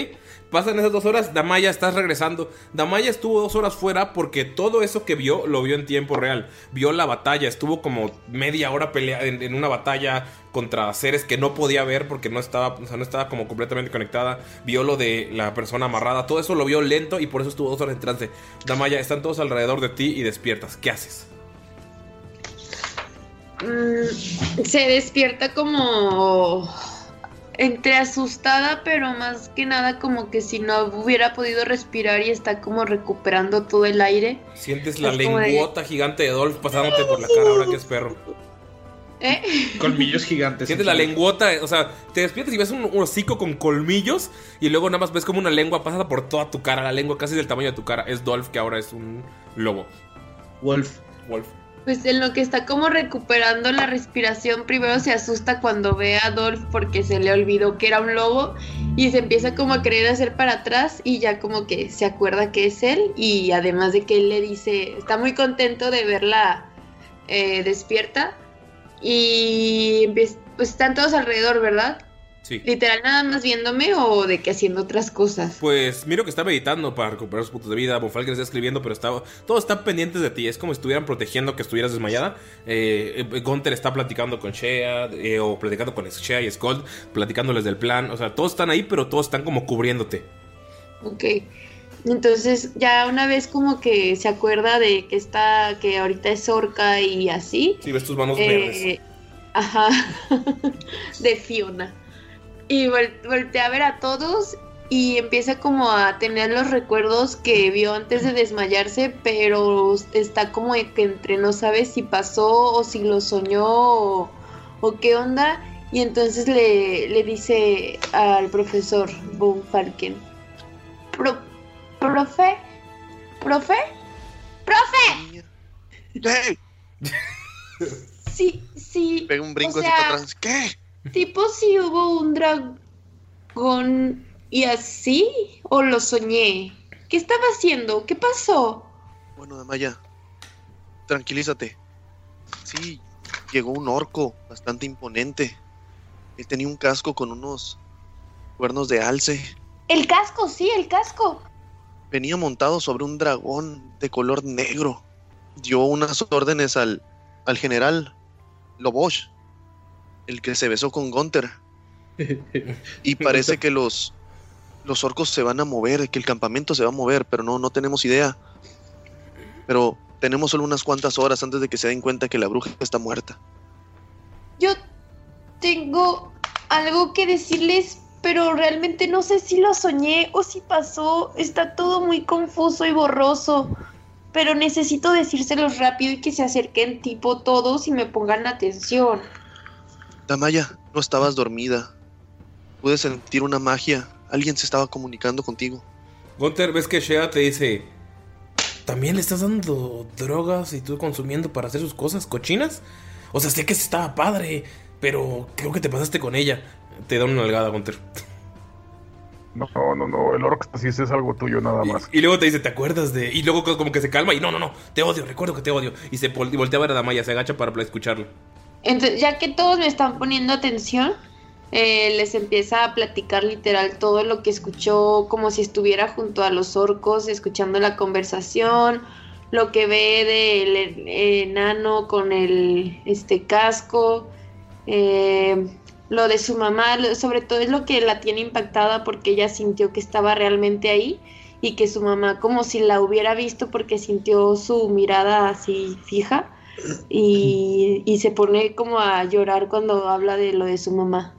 S1: Pasan esas dos horas, Damaya estás regresando. Damaya estuvo dos horas fuera porque todo eso que vio lo vio en tiempo real. Vio la batalla, estuvo como media hora pelea en, una batalla contra seres que no podía ver porque no estaba, no estaba como completamente conectada. Vio lo de la persona amarrada, todo eso lo vio lento y por eso estuvo dos horas en trance. Damaya, están todos alrededor de ti y despiertas. ¿Qué haces?
S4: Mm, se despierta como entre asustada, pero más que nada como que si no hubiera podido respirar y está como recuperando todo el aire.
S1: Sientes la
S4: de-
S1: lenguota gigante de Dolph pasándote por la cara ahora que es perro.
S4: ¿Eh?
S3: Colmillos gigantes.
S1: Sientes la lenguota, o sea, te despiertas y ves un, un hocico con colmillos y luego nada más ves como una lengua pasa por toda tu cara, la lengua casi del tamaño de tu cara. Es Dolph que ahora es un lobo.
S3: Wolf.
S1: Wolf.
S4: Pues en lo que está como recuperando la respiración, primero se asusta cuando ve a Dolph porque se le olvidó que era un lobo y se empieza como a querer hacer para atrás y ya como que se acuerda que es él y además de que él le dice, está muy contento de verla eh, despierta y pues están todos alrededor, ¿verdad?
S1: Sí.
S4: Literal nada más viéndome o de que haciendo otras cosas.
S1: Pues miro que está meditando para recuperar sus puntos de vida. Bonfalken está escribiendo, pero está, todos están pendientes de ti. Es como si estuvieran protegiendo que estuvieras desmayada. Eh, eh, Gunther está platicando con Shea eh, o platicando con Shea y Skold, platicándoles del plan. O sea, todos están ahí, pero todos están como cubriéndote.
S4: Ok. Entonces ya una vez como que se acuerda de que está, que ahorita es orca y así.
S1: Si ves tus manos
S4: eh,
S1: verdes.
S4: Ajá. (laughs) de Fiona. Y vol- voltea a ver a todos y empieza como a tener los recuerdos que vio antes de desmayarse, pero está como que entre no sabe si pasó o si lo soñó o, o qué onda. Y entonces le, le dice al profesor Von Falken, "Pro- profe, profe, profe,
S2: ¡Hey!
S4: sí, sí.
S2: Pega un brinco
S4: o sea,
S2: atrás. ¿Qué?
S4: Tipo si hubo un dragón y así, o lo soñé. ¿Qué estaba haciendo? ¿Qué pasó?
S2: Bueno, Damaya, tranquilízate. Sí, llegó un orco bastante imponente. Él tenía un casco con unos cuernos de alce.
S4: El casco, sí, el casco.
S2: Venía montado sobre un dragón de color negro. Dio unas órdenes al, al general Lobosh, el que se besó con Gunther. (laughs) Y parece que los, los orcos se van a mover, que el campamento se va a mover, pero no, no tenemos idea. Pero tenemos solo unas cuantas horas antes de que se den cuenta que la bruja está muerta.
S4: Yo tengo algo que decirles, pero realmente no sé si lo soñé o si pasó. Está todo muy confuso y borroso. Pero necesito decírselos rápido y que se acerquen tipo todos y me pongan atención.
S2: Damaya, no estabas dormida. Pude sentir una magia. Alguien se estaba comunicando contigo.
S1: Gunther, ves que Shea te dice: ¿También le estás dando drogas y tú consumiendo para hacer sus cosas cochinas? O sea, sé que estaba padre, pero creo que te pasaste con ella. Te da una nalgada, Gunther.
S6: No, no, no, el orc sí es algo tuyo nada más.
S1: Y luego te dice, ¿te acuerdas de...? Y luego como que se calma y no, no, no, te odio, recuerdo que te odio. Y se y voltea a ver a Damaya, se agacha para escucharla.
S4: Entonces, ya que todos me están poniendo atención, eh, les empieza a platicar literal todo lo que escuchó, como si estuviera junto a los orcos, escuchando la conversación, lo que ve del en- enano con el este casco, eh, lo de su mamá, sobre todo es lo que la tiene impactada porque ella sintió que estaba realmente ahí y que su mamá como si la hubiera visto porque sintió su mirada así fija y, y se pone como a llorar cuando habla de lo de su mamá.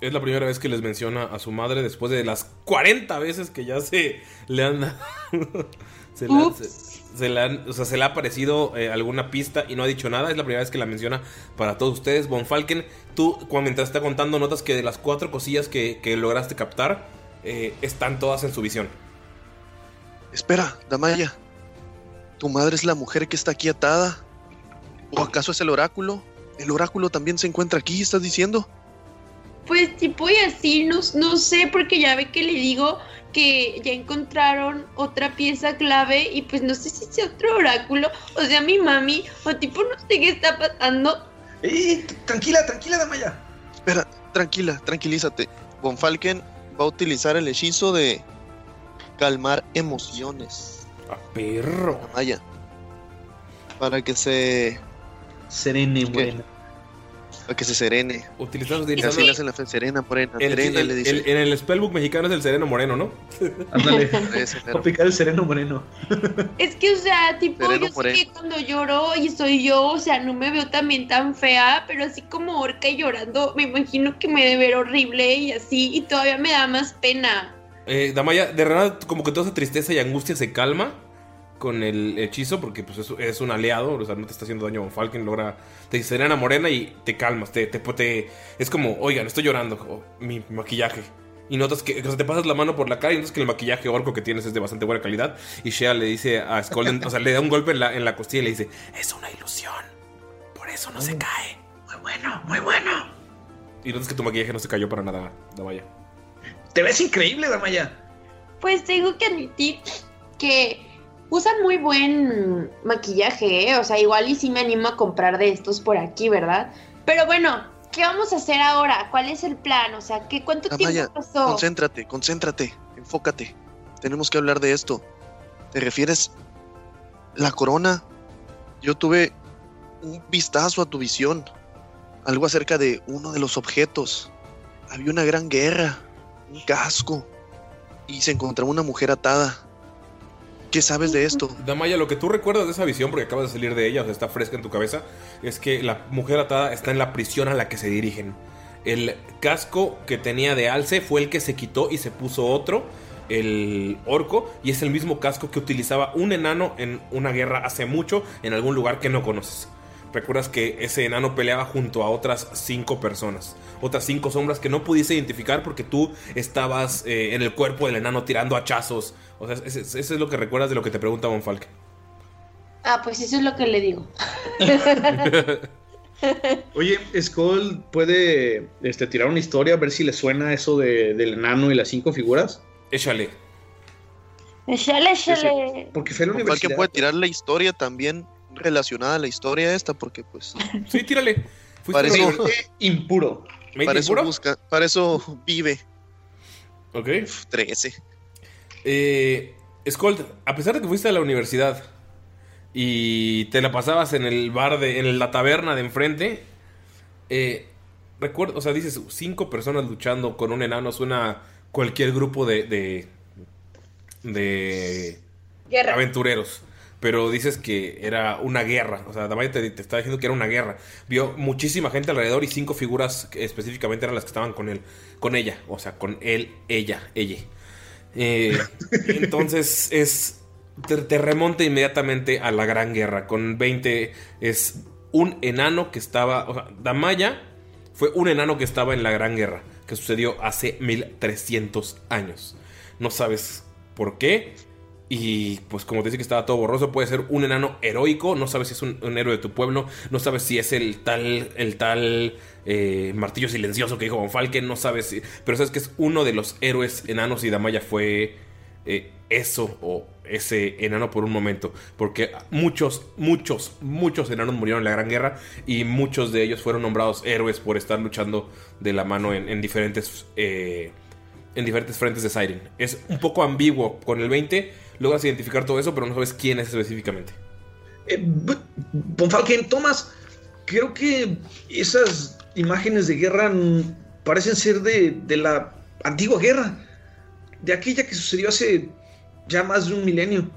S1: Es la primera vez que les menciona a su madre después de las 40 veces que ya se le han. (laughs) se, le, se- se le han- o sea, se le ha aparecido eh, alguna pista y no ha dicho nada. Es la primera vez que la menciona para todos ustedes. Von Falken, tú, cuando mientras está contando, notas que de las cuatro cosillas que, que lograste captar, eh, están todas en su visión.
S2: Espera, Damaya. ¿Tu madre es la mujer que está aquí atada? ¿O acaso es el oráculo? ¿El oráculo también se encuentra aquí, estás diciendo?
S4: Pues tipo y así, no, no sé, porque ya ve que le digo que ya encontraron otra pieza clave y pues no sé si es otro oráculo, o sea, mi mami, o tipo no sé qué está pasando.
S3: ¡Eh! Tranquila, tranquila, Damaya.
S2: Espera, tranquila, tranquilízate. Von Falken va a utilizar el hechizo de calmar emociones.
S1: A perro.
S2: Damaya. Para que se.
S3: Serene,
S2: morena. Para que se serene.
S1: Utilizando,
S2: Y así le hacen la fe serena, morena.
S1: El-
S2: serena,
S1: el-
S2: le dice.
S1: el- en el spellbook mexicano es el sereno moreno, ¿no? (laughs)
S3: Ándale. (laughs) A picar el sereno moreno. (laughs)
S4: Es que, o sea, tipo,
S2: Sereno
S4: yo sé que cuando lloro y soy yo, o sea, no me veo también tan fea, pero así como orca y llorando, me imagino que me debe ver horrible y así, y todavía me da más pena.
S1: Eh, Damaya, de verdad, como que toda esa tristeza y angustia se calma con el hechizo, porque pues es, es un aliado, o sea, no te está haciendo daño Von Falken, logra, te dice serena morena y te calmas, te, te, te- es como, oigan, estoy llorando, oh, mi maquillaje. Y notas que, o sea, te pasas la mano por la cara y notas que el maquillaje orco que tienes es de bastante buena calidad. Y Shea le dice a Skolden, o sea, le da un golpe en la, en la costilla y le dice, es una ilusión, por eso no se cae.
S3: Muy bueno, muy bueno.
S1: Y notas que tu maquillaje no se cayó para nada, Damaya.
S3: Te ves increíble, Damaya.
S4: Pues tengo que admitir que usan muy buen maquillaje, ¿eh? O sea, igual y sí me animo a comprar de estos por aquí, ¿verdad? Pero bueno, ¿qué vamos a hacer ahora? ¿Cuál es el plan? O sea, ¿qué, ¿cuánto tiempo pasó?
S2: concéntrate, concéntrate, enfócate. Tenemos que hablar de esto. ¿Te refieres la corona? Yo tuve un vistazo a tu visión. Algo acerca de uno de los objetos. Había una gran guerra, un casco, y se encontraba una mujer atada. ¿Qué sabes de esto?
S1: Damaya, lo que tú recuerdas de esa visión, porque acabas de salir de ella, o sea, está fresca en tu cabeza, es que la mujer atada está en la prisión a la que se dirigen. El casco que tenía de alce fue el que se quitó y se puso otro, el orco, y es el mismo casco que utilizaba un enano en una guerra hace mucho en algún lugar que no conoces. Recuerdas que ese enano peleaba junto a otras cinco personas, otras cinco sombras que no pudiste identificar porque tú estabas eh, en el cuerpo del enano tirando hachazos. O sea, eso es lo que recuerdas de lo que te pregunta Von Falken.
S4: Ah, pues eso es lo que le digo. (laughs)
S3: Oye, Skull puede este, tirar una historia a ver si le suena eso de- del enano y las cinco figuras.
S1: Échale.
S4: Échale, échale.
S3: Porque fue la
S2: Von
S3: universidad.
S2: puede tirar la historia también relacionada a la historia esta, porque pues
S1: Sí, tírale.
S2: para eso,
S3: impuro.
S2: para eso
S1: impuro?
S2: busca, para eso vive.
S1: Ok.
S2: 13.
S1: Eh, a pesar de que fuiste a la universidad y te la pasabas en el bar de, en la taberna de enfrente, eh, recuerdo, o sea, dices cinco personas luchando con un enano suena cualquier grupo de, de, de
S4: Guerra.
S1: aventureros. Pero dices que era una guerra. O sea, Damaya te, te está diciendo que era una guerra. Vio muchísima gente alrededor y cinco figuras específicamente eran las que estaban con él. Con ella. O sea, con él, ella, ella. Eh, (laughs) entonces es. Te, te remonta inmediatamente a la Gran Guerra. Con 20 es un enano que estaba. O sea, Damaya fue un enano que estaba en la Gran Guerra. Que sucedió hace 1300 años. No sabes por qué. Y pues como te dice que estaba todo borroso, puede ser un enano heroico, no sabes si es un, héroe de tu pueblo, no sabes si es el tal, el tal eh, martillo silencioso que dijo Von Falken, no sabes si, pero sabes que es uno de los héroes enanos y Damaya fue eh, eso o ese enano por un momento, porque muchos, muchos, muchos enanos murieron en la Gran Guerra y muchos de ellos fueron nombrados héroes por estar luchando de la mano en, en diferentes... eh, en diferentes frentes de Siren. Es un poco ambiguo. Con el 20 logras identificar todo eso, pero no sabes quién es específicamente.
S3: Eh, Von Falken, Thomas, creo que esas imágenes de guerra parecen ser de, de la antigua guerra, de aquella que sucedió hace ya más de un milenio.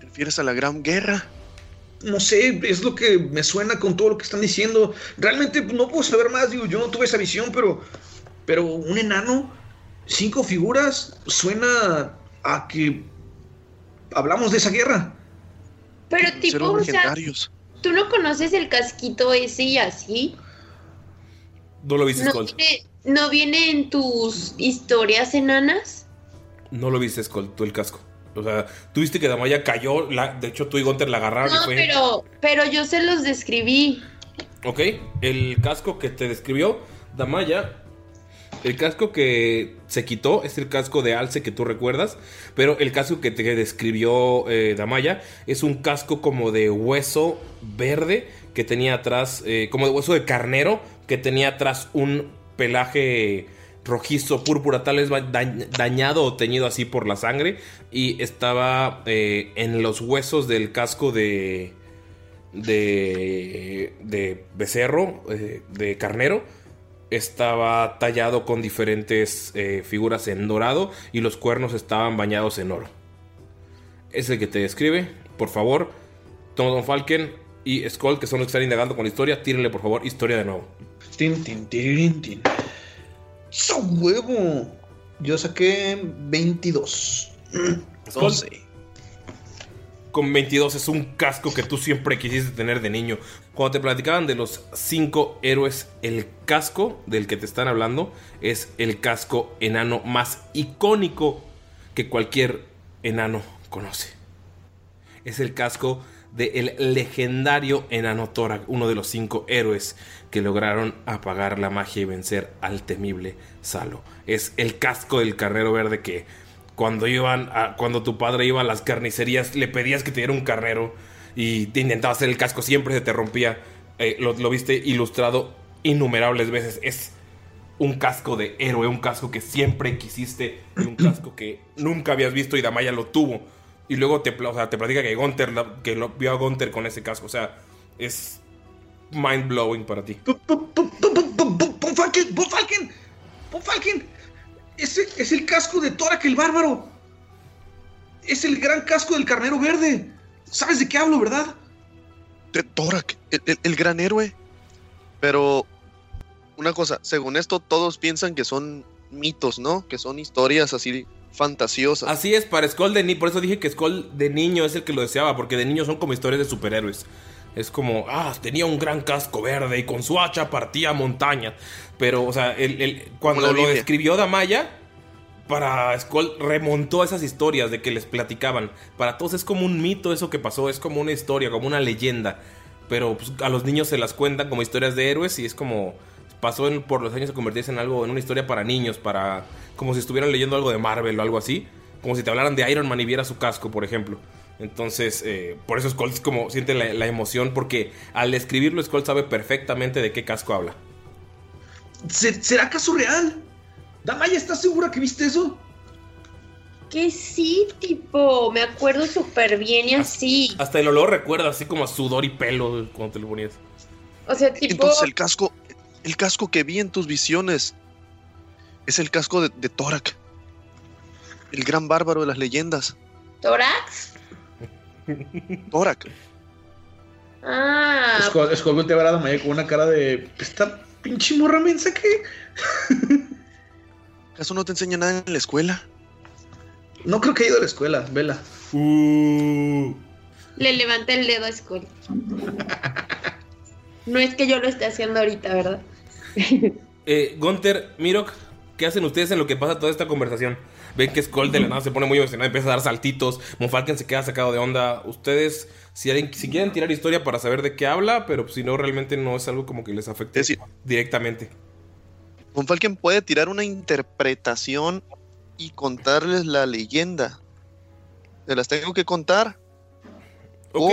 S2: ¿Te refieres a la Gran Guerra?
S3: No sé, es lo que me suena con todo lo que están diciendo. Realmente no puedo saber más, digo, yo no tuve esa visión, pero pero un enano, cinco figuras, suena a que hablamos de esa guerra.
S4: Pero tipo, o sea. ¿tú no conoces el casquito ese y así?
S1: No lo viste,
S4: ¿No
S1: Skull.
S4: viene, ¿No viene en tus historias enanas?
S1: No lo viste, Skull, tú el casco. O sea, tú viste que Damaya cayó. La, de hecho, tú y Gunter la agarraron y
S4: No,
S1: fue.
S4: pero, pero yo se los describí.
S1: Ok, el casco que te describió Damaya. El casco que se quitó es el casco de alce que tú recuerdas. Pero el casco que te describió eh, Damaya es un casco como de hueso verde que tenía atrás, eh, como de hueso de carnero, que tenía atrás un pelaje rojizo, púrpura, tal vez dañ- dañado o teñido así por la sangre. Y estaba eh, en los huesos del casco de de, de becerro, de carnero, estaba tallado con diferentes eh, figuras en dorado y los cuernos estaban bañados en oro. Es el que te describe. Por favor, Tom Don Falken y Skull, que son los que están indagando con la historia, tírenle por favor historia de nuevo.
S3: Tin, tin, tiririn, tin. ¡Su huevo! Yo saqué 22.
S1: Skull, con 22 es un casco que tú siempre quisiste tener de niño. Cuando te platicaban de los cinco héroes, el casco del que te están hablando es el casco enano más icónico que cualquier enano conoce. Es el casco del legendario enano Torak, uno de los cinco héroes que lograron apagar la magia y vencer al temible Salo. Es el casco del carnero verde que cuando iban a- cuando tu padre iba a las carnicerías le pedías que te diera un carnero y te intentaba hacer el casco siempre se te rompía Eh, lo, viste ilustrado innumerables veces es un casco de héroe un casco que siempre quisiste un casco que nunca habías visto y Damaya lo tuvo y luego te, o sea, te platica que Gunter que vio a Gunter con ese casco o sea es mind blowing para ti
S3: ¡Von Falken! ¡Von. Ese es el casco de Torak el bárbaro. Es el gran casco del carnero verde. ¿Sabes de qué hablo, verdad?
S2: De Torak, el, el- el gran héroe. Pero, una cosa, según esto, todos piensan que son mitos, ¿no? Que son historias así fantasiosas.
S1: Así es, para Skull de niño, por eso dije que Skull de niño es el que lo deseaba, porque de niño son como historias de superhéroes. Es como, ah, tenía un gran casco verde y con su hacha partía montañas. Pero, o sea, el, el- cuando lo describió Damaya, para Skull remontó esas historias de que les platicaban. Para todos es como un mito eso que pasó, es como una historia, como una leyenda. Pero pues, a los niños se las cuentan como historias de héroes y es como pasó en- por los años a convertirse en algo, en una historia para niños, para como si estuvieran leyendo algo de Marvel o algo así, como si te hablaran de Iron Man y viera su casco, por ejemplo. Entonces, eh, por eso Skull como siente la, la emoción, porque al escribirlo Skull sabe perfectamente de qué casco habla.
S3: ¿Se- ¿Será acaso real? Damaya, ¿estás segura que viste eso?
S4: Que sí, tipo, me acuerdo súper bien y así.
S1: Hasta el olor recuerda así como a sudor y pelo cuando te lo ponías.
S4: O sea, tipo,
S2: Entonces el casco, el casco que vi en tus visiones es el casco de, de Torak. El gran bárbaro de las leyendas.
S4: tórax.
S2: Torak.
S4: Ah,
S3: ver a Damaya con una cara de. ¿Esta pinche morra mensa que? (laughs)
S2: ¿Acaso no te enseña nada en la escuela?
S3: No creo que haya ido a la escuela, vela.
S1: Uh.
S4: le levanta el dedo a Skull. (laughs) No es que yo lo esté haciendo ahorita, ¿verdad? (laughs)
S1: Eh, Gunter, Mirok, ¿qué hacen ustedes en lo que pasa toda esta conversación? Ven que Skull de la nada se pone muy emocionado, empieza a dar saltitos, Monfalken se queda sacado de onda. Ustedes, si, quieren tirar historia para saber de qué habla, pero si no, realmente no es algo como que les afecte directamente.
S2: Von Falken puede tirar una interpretación y contarles la leyenda. ¿Se las tengo que contar?
S1: Ok.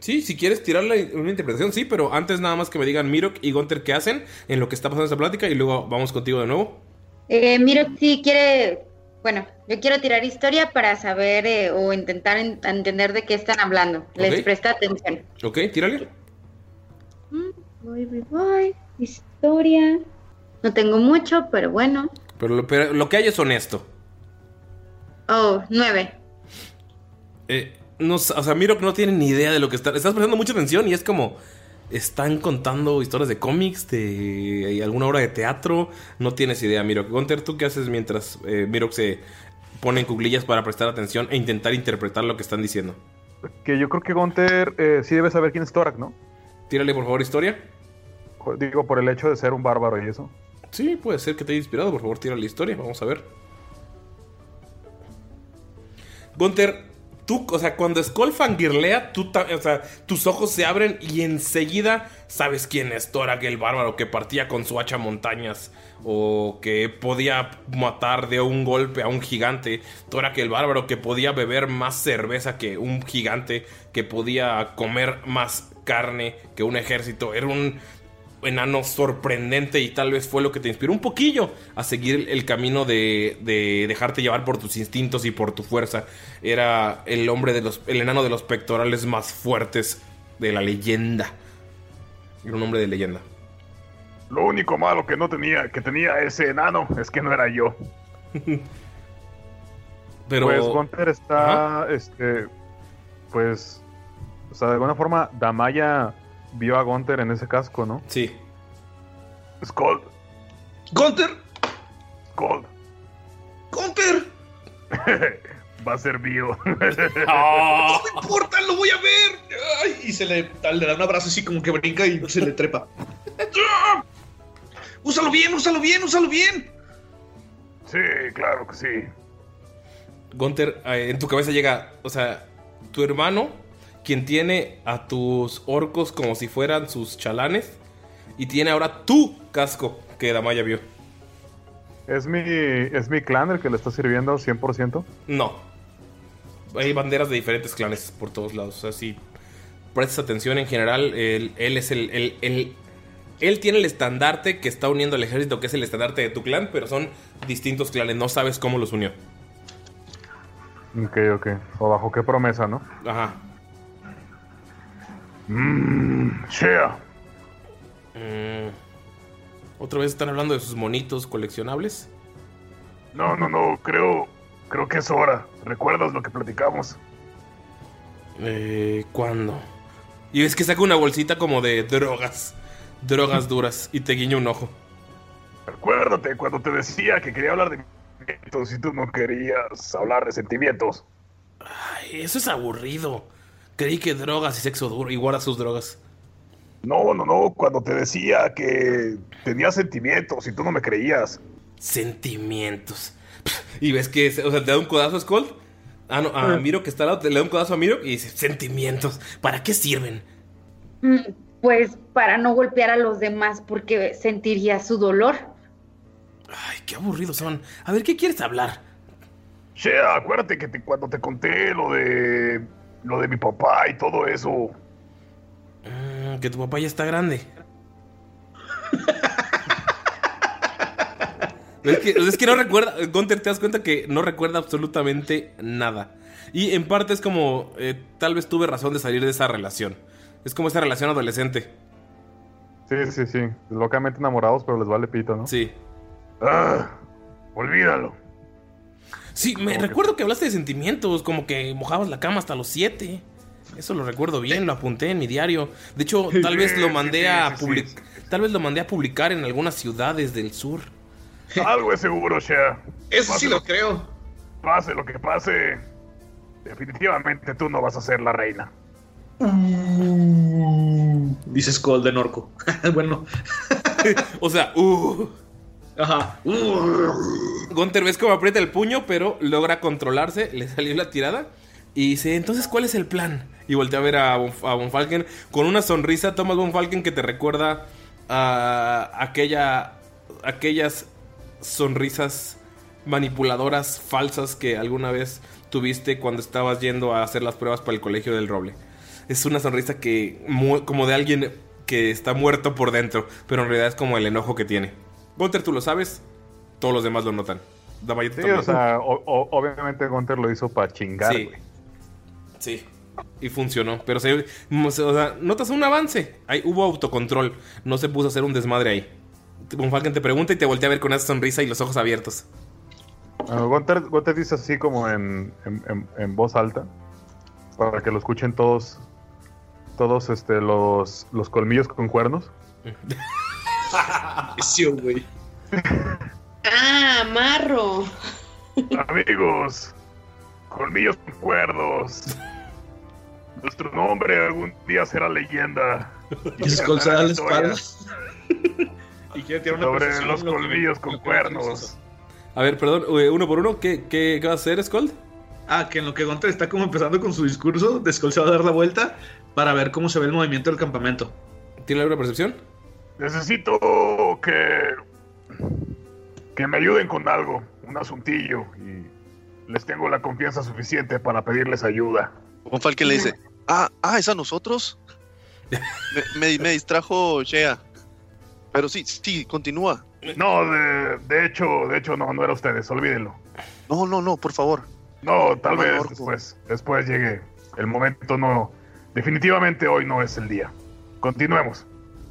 S1: Sí, si quieres tirar la- una interpretación, sí, pero antes nada más que me digan Mirok y Gunter qué hacen en lo que está pasando esta plática y luego vamos contigo de nuevo.
S5: Eh, mira, si quiere, bueno, yo quiero tirar historia para saber eh, o intentar en- entender de qué están hablando. Les presta atención.
S1: Ok, tírale.
S5: Voy, voy, voy. Historia. No tengo mucho, pero bueno.
S1: Pero lo, pero lo que hay es honesto.
S5: Oh, nueve.
S1: Eh, no, o sea, Mirok no tiene ni idea de lo que está. Estás prestando mucha atención y es como. están contando historias de cómics, de alguna obra de teatro. No tienes idea, Mirok. Gunter, ¿tú qué haces mientras eh, Mirok se pone en cuclillas para prestar atención e intentar interpretar lo que están diciendo?
S6: Que yo creo que Gunter eh, sí debe saber quién es Torak, ¿no?
S1: Tírale por favor historia.
S6: Digo, por el hecho de ser un bárbaro y eso.
S1: Sí, puede ser que te haya inspirado. Por favor, tírale historia. Vamos a ver. Gunter, tú, o sea, cuando Skull fangirlea, tú, o sea, tus ojos se abren y enseguida sabes quién es Torak, el bárbaro que partía con su hacha montañas o que podía matar de un golpe a un gigante. Torak, el bárbaro que podía beber más cerveza que un gigante, que podía comer más carne que un ejército. Era un enano sorprendente y tal vez fue lo que te inspiró un poquillo a seguir el, camino de, de dejarte llevar por tus instintos y por tu fuerza. Era el hombre de los, el enano de los pectorales más fuertes de la leyenda. Era un hombre de leyenda.
S6: Lo único malo que no tenía, que tenía ese enano, es que no era yo. (laughs)
S1: Pero-
S6: Pues Gunter está, este, pues, o sea, de alguna forma, Damaya vio a Gunter en ese casco, ¿no?
S1: Sí.
S6: Skull.
S3: ¡Gunter!
S6: Skull.
S3: ¡Gunter! (laughs)
S6: Va a ser mío. (laughs)
S3: ¡No me importa! ¡Lo voy a ver! Ay, y se le, le da un abrazo así como que brinca y se le trepa. (laughs) ¡Úsalo bien! ¡Úsalo bien! ¡Úsalo bien!
S6: Sí, claro que sí.
S1: Gunter, eh, en tu cabeza llega, o sea, tu hermano, quien tiene a tus orcos como si fueran sus chalanes, y tiene ahora tu casco que Damaya vio.
S6: ¿Es mi, ¿Es mi clan el que le está sirviendo 100%?
S1: No. Hay banderas de diferentes clanes por todos lados. O sea, si prestas atención en general, él, él es el, el- el- Él tiene el estandarte que está uniendo al ejército, que es el estandarte de tu clan, pero son distintos clanes. No sabes cómo los unió.
S6: Ok, ok. ¿O bajo qué promesa, no?
S1: Ajá.
S6: Mmm, Shea.
S1: Mm. ¿Otra vez están hablando de sus monitos coleccionables?
S6: No, no, no, creo, creo que es hora. ¿Recuerdas lo que platicamos?
S1: Eh, ¿Cuándo? Y ves que saca una bolsita como de drogas. Drogas duras. Y te guiña un ojo.
S6: Acuérdate cuando te decía que quería hablar de sentimientos y tú no querías hablar de sentimientos.
S1: Ay, eso es aburrido. Creí que drogas y sexo duro. Y guarda sus drogas.
S6: No, no, no, cuando te decía que tenía sentimientos y tú no me creías.
S1: Sentimientos. (laughs) Y ves que, o sea, te da un codazo a Skull. Ah, no, a
S5: Ah.
S1: Miro que está al lado, te le da un codazo a Miro y dice, sentimientos. ¿Para qué sirven?
S5: Mm, Pues para no golpear a los demás porque sentiría su dolor.
S1: Ay, qué aburridos son. A ver, ¿qué quieres hablar?
S6: Shea, acuérdate que te- cuando te conté lo de lo de mi papá y todo eso.
S1: Mm, que tu papá ya está grande. es, que, es que no recuerda, Gunter, te das cuenta que no recuerda absolutamente nada. Y en parte es como, eh, tal vez tuve razón de salir de esa relación. Es como esa relación adolescente.
S6: Sí, sí, sí. Locamente enamorados, pero les vale pito, ¿no?
S1: Sí.
S6: Ah, olvídalo.
S1: Sí, me recuerdo que hablaste de sentimientos, como que mojabas la cama hasta los 7. Eso lo recuerdo bien, lo apunté en mi diario. De hecho, (laughs) tal vez lo mandé a publicar. Tal vez lo mandé a publicar en algunas ciudades del sur. (laughs)
S6: Algo es seguro, Shea.
S3: Eso sí lo creo.
S6: Pase lo que pase, definitivamente tú no vas a ser la reina.
S3: Dice Skull de Norco. (laughs) bueno.
S1: o sea, uh.
S3: Ajá.
S1: Gunter ves cómo aprieta el puño, pero logra controlarse, le salió la tirada. Y dice, entonces, ¿cuál es el plan? Y voltea a ver a Von, a Von Falken con una sonrisa. Thomas Von Falken que te recuerda a aquella, aquellas sonrisas manipuladoras falsas que alguna vez tuviste cuando estabas yendo a hacer las pruebas para el colegio del roble. Es una sonrisa que como de alguien que está muerto por dentro, pero en realidad es como el enojo que tiene. Gunter, tú lo sabes, todos los demás lo notan.
S6: Sí,
S1: también.
S6: o sea, (laughs) o- o- obviamente Gunter lo hizo para chingar,
S1: Sí. Y funcionó. Pero se, o sea, notas un avance. Ahí hubo autocontrol. No se puso a hacer un desmadre ahí. Un Falcon te pregunta y te voltea a ver con esa sonrisa y los ojos abiertos.
S6: Ah, Gunter, Gunter dice así como en, en- en- en voz alta, para que lo escuchen todos. todos este, los, los colmillos con cuernos. (laughs)
S3: Sí, güey.
S4: Ah, marro.
S6: Amigos, colmillos con cuernos. Nuestro nombre algún día será leyenda.
S3: Y se la espalda. y quiere tirar una
S6: Sobre los colmillos con cuernos.
S1: A ver, perdón, eh, uno por uno, ¿qué, qué, qué va a hacer, Skull?
S3: Ah, que en lo que Gunter está como empezando con su discurso, Skull se va a dar la vuelta para ver cómo se ve el movimiento del campamento.
S1: ¿Tiene alguna percepción?
S6: Necesito que. que me ayuden con algo, un asuntillo. Y les tengo la confianza suficiente para pedirles ayuda.
S2: Von Falken le dice, ah, ah, ¿es a nosotros? Me, me- me distrajo Shea. Pero sí, sí, continúa.
S6: No, de, de hecho, de hecho, no, no era ustedes, olvídenlo.
S2: No, no, no, por favor.
S6: No, tal vez después, después llegue. El momento no. Definitivamente hoy no es el día. Continuemos.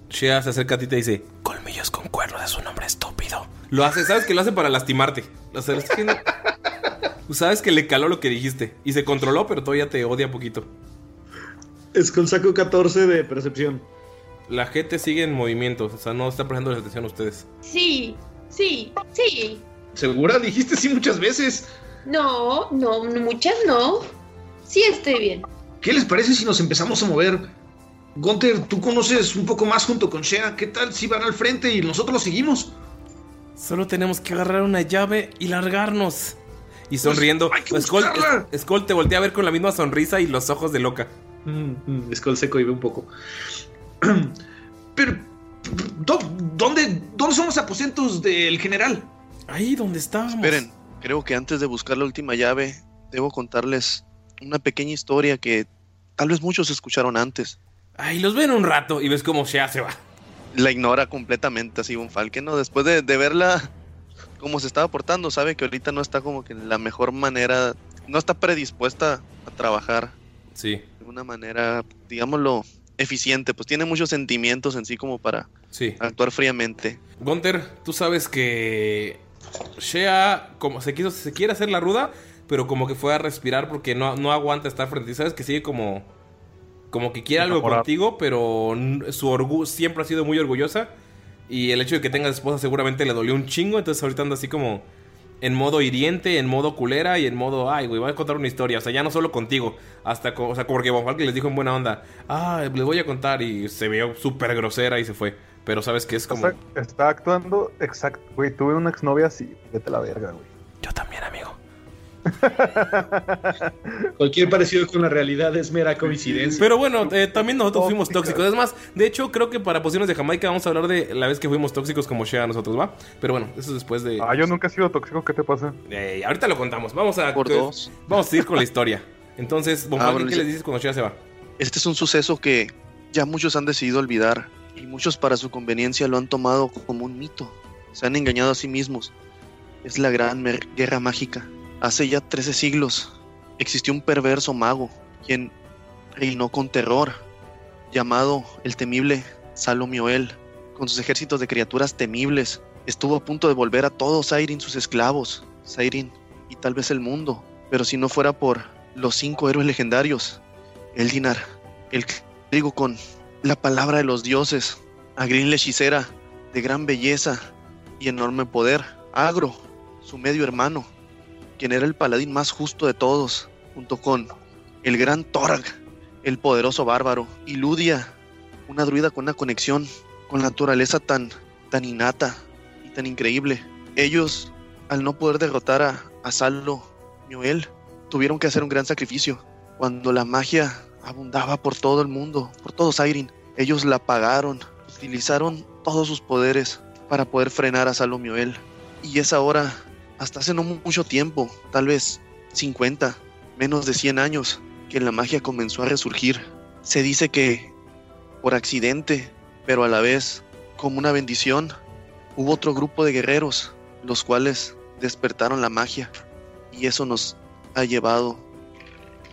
S1: Shea se acerca a ti y te dice: Colmillos con cuernos es un nombre estúpido. Lo hace, sabes que lo hace para lastimarte. O sea, es (laughs) sabes que le caló lo que dijiste. Y se controló, pero todavía te odia poquito.
S3: Skull sacó 14 de percepción.
S1: La gente sigue en movimiento. O sea, no está prestando atención a ustedes.
S4: Sí, sí, sí.
S3: ¿Segura? Dijiste sí muchas veces.
S4: No, no, muchas no. Sí estoy bien.
S3: ¿Qué les parece si nos empezamos a mover? Gunter, tú conoces un poco más junto con Shea. ¿Qué tal si van al frente y nosotros los seguimos?
S1: Solo tenemos que agarrar una llave y largarnos. Y sonriendo,
S3: hay que
S1: Skull, te voltea a ver con la misma sonrisa y los ojos de loca.
S3: Mm, mm, Skull se cohibe un poco. (clears throat) Pero, ¿dó- ¿dónde, ¿dónde son los aposentos del general?
S1: Ahí donde estábamos.
S2: Esperen, creo que antes de buscar la última llave, debo contarles una pequeña historia que tal vez muchos escucharon antes.
S1: Ahí los ven un rato y ves cómo Shea se va.
S2: La ignora completamente así un Falken, ¿no? Después de, de verla cómo se estaba portando, sabe que ahorita no está como que en la mejor manera, no está predispuesta a trabajar
S1: Sí,
S2: de una manera, digámoslo, eficiente, pues tiene muchos sentimientos en sí como para
S1: sí.
S2: actuar fríamente.
S1: Gunter, tú sabes que Shea como se quiso, se quiere hacer la ruda, pero como que fue a respirar porque no, no aguanta estar frente ti. Sabes que sigue como, como que quiere algo contigo, pero su orgullo siempre ha sido muy orgullosa. Y el hecho de que tengas esposa seguramente le dolió un chingo. Entonces ahorita anda así como en modo hiriente, en modo culera y en modo, ay, güey, voy a contar una historia. O sea, ya no solo contigo, hasta co- o sea, como que Von Falken les dijo en buena onda, ah, les voy a contar. Y se vio súper grosera y se fue. Pero sabes que es como.
S6: Está, está actuando exacto. Güey, tuve una exnovia así. Vete a la verga, güey.
S1: Yo también, amigo. (laughs)
S3: Cualquier parecido con la realidad es mera coincidencia.
S1: Pero bueno, eh, también nosotros fuimos tóxicos. Es más, de hecho, creo que para posiciones de Jamaica vamos a hablar de la vez que fuimos tóxicos como Shea nosotros, ¿va? Pero bueno, eso es después de.
S6: Ah, yo nunca he sido tóxico. ¿Qué te pasa?
S1: Eh, ahorita lo contamos. Vamos a.
S2: Por dos.
S1: Vamos a seguir con la historia. Entonces,
S2: Ah, bueno,
S1: ¿qué les dices cuando Shea se va?
S2: Este es un suceso que ya muchos han decidido olvidar y muchos para su conveniencia lo han tomado como un mito. Se han engañado a sí mismos. Es la gran guerra mágica. Hace ya 13 siglos existió un perverso mago quien reinó con terror, llamado el temible Salomioel, con sus ejércitos de criaturas temibles. Estuvo a punto de volver a todos Sairin sus esclavos, Sairin y tal vez el mundo, pero si no fuera por los cinco héroes legendarios, Eldinar, el digo con la palabra de los dioses, Agrin la hechicera, de gran belleza y enorme poder, Agro, su medio hermano, quien era el paladín más justo de todos, junto con el gran Torag, el poderoso bárbaro, y Ludia, una druida con una conexión con la naturaleza tan, tan innata y tan increíble. Ellos, al no poder derrotar a, a Salo Mioel, tuvieron que hacer un gran sacrificio. Cuando la magia abundaba por todo el mundo, por todo Sairin, ellos la pagaron, utilizaron todos sus poderes para poder frenar a Salomioel. Y es ahora, hasta hace no mu- mucho tiempo, tal vez 50, menos de 100 años, que la magia comenzó a resurgir. Se dice que por accidente, pero a la vez como una bendición, hubo otro grupo de guerreros, los cuales despertaron la magia. Y eso nos ha llevado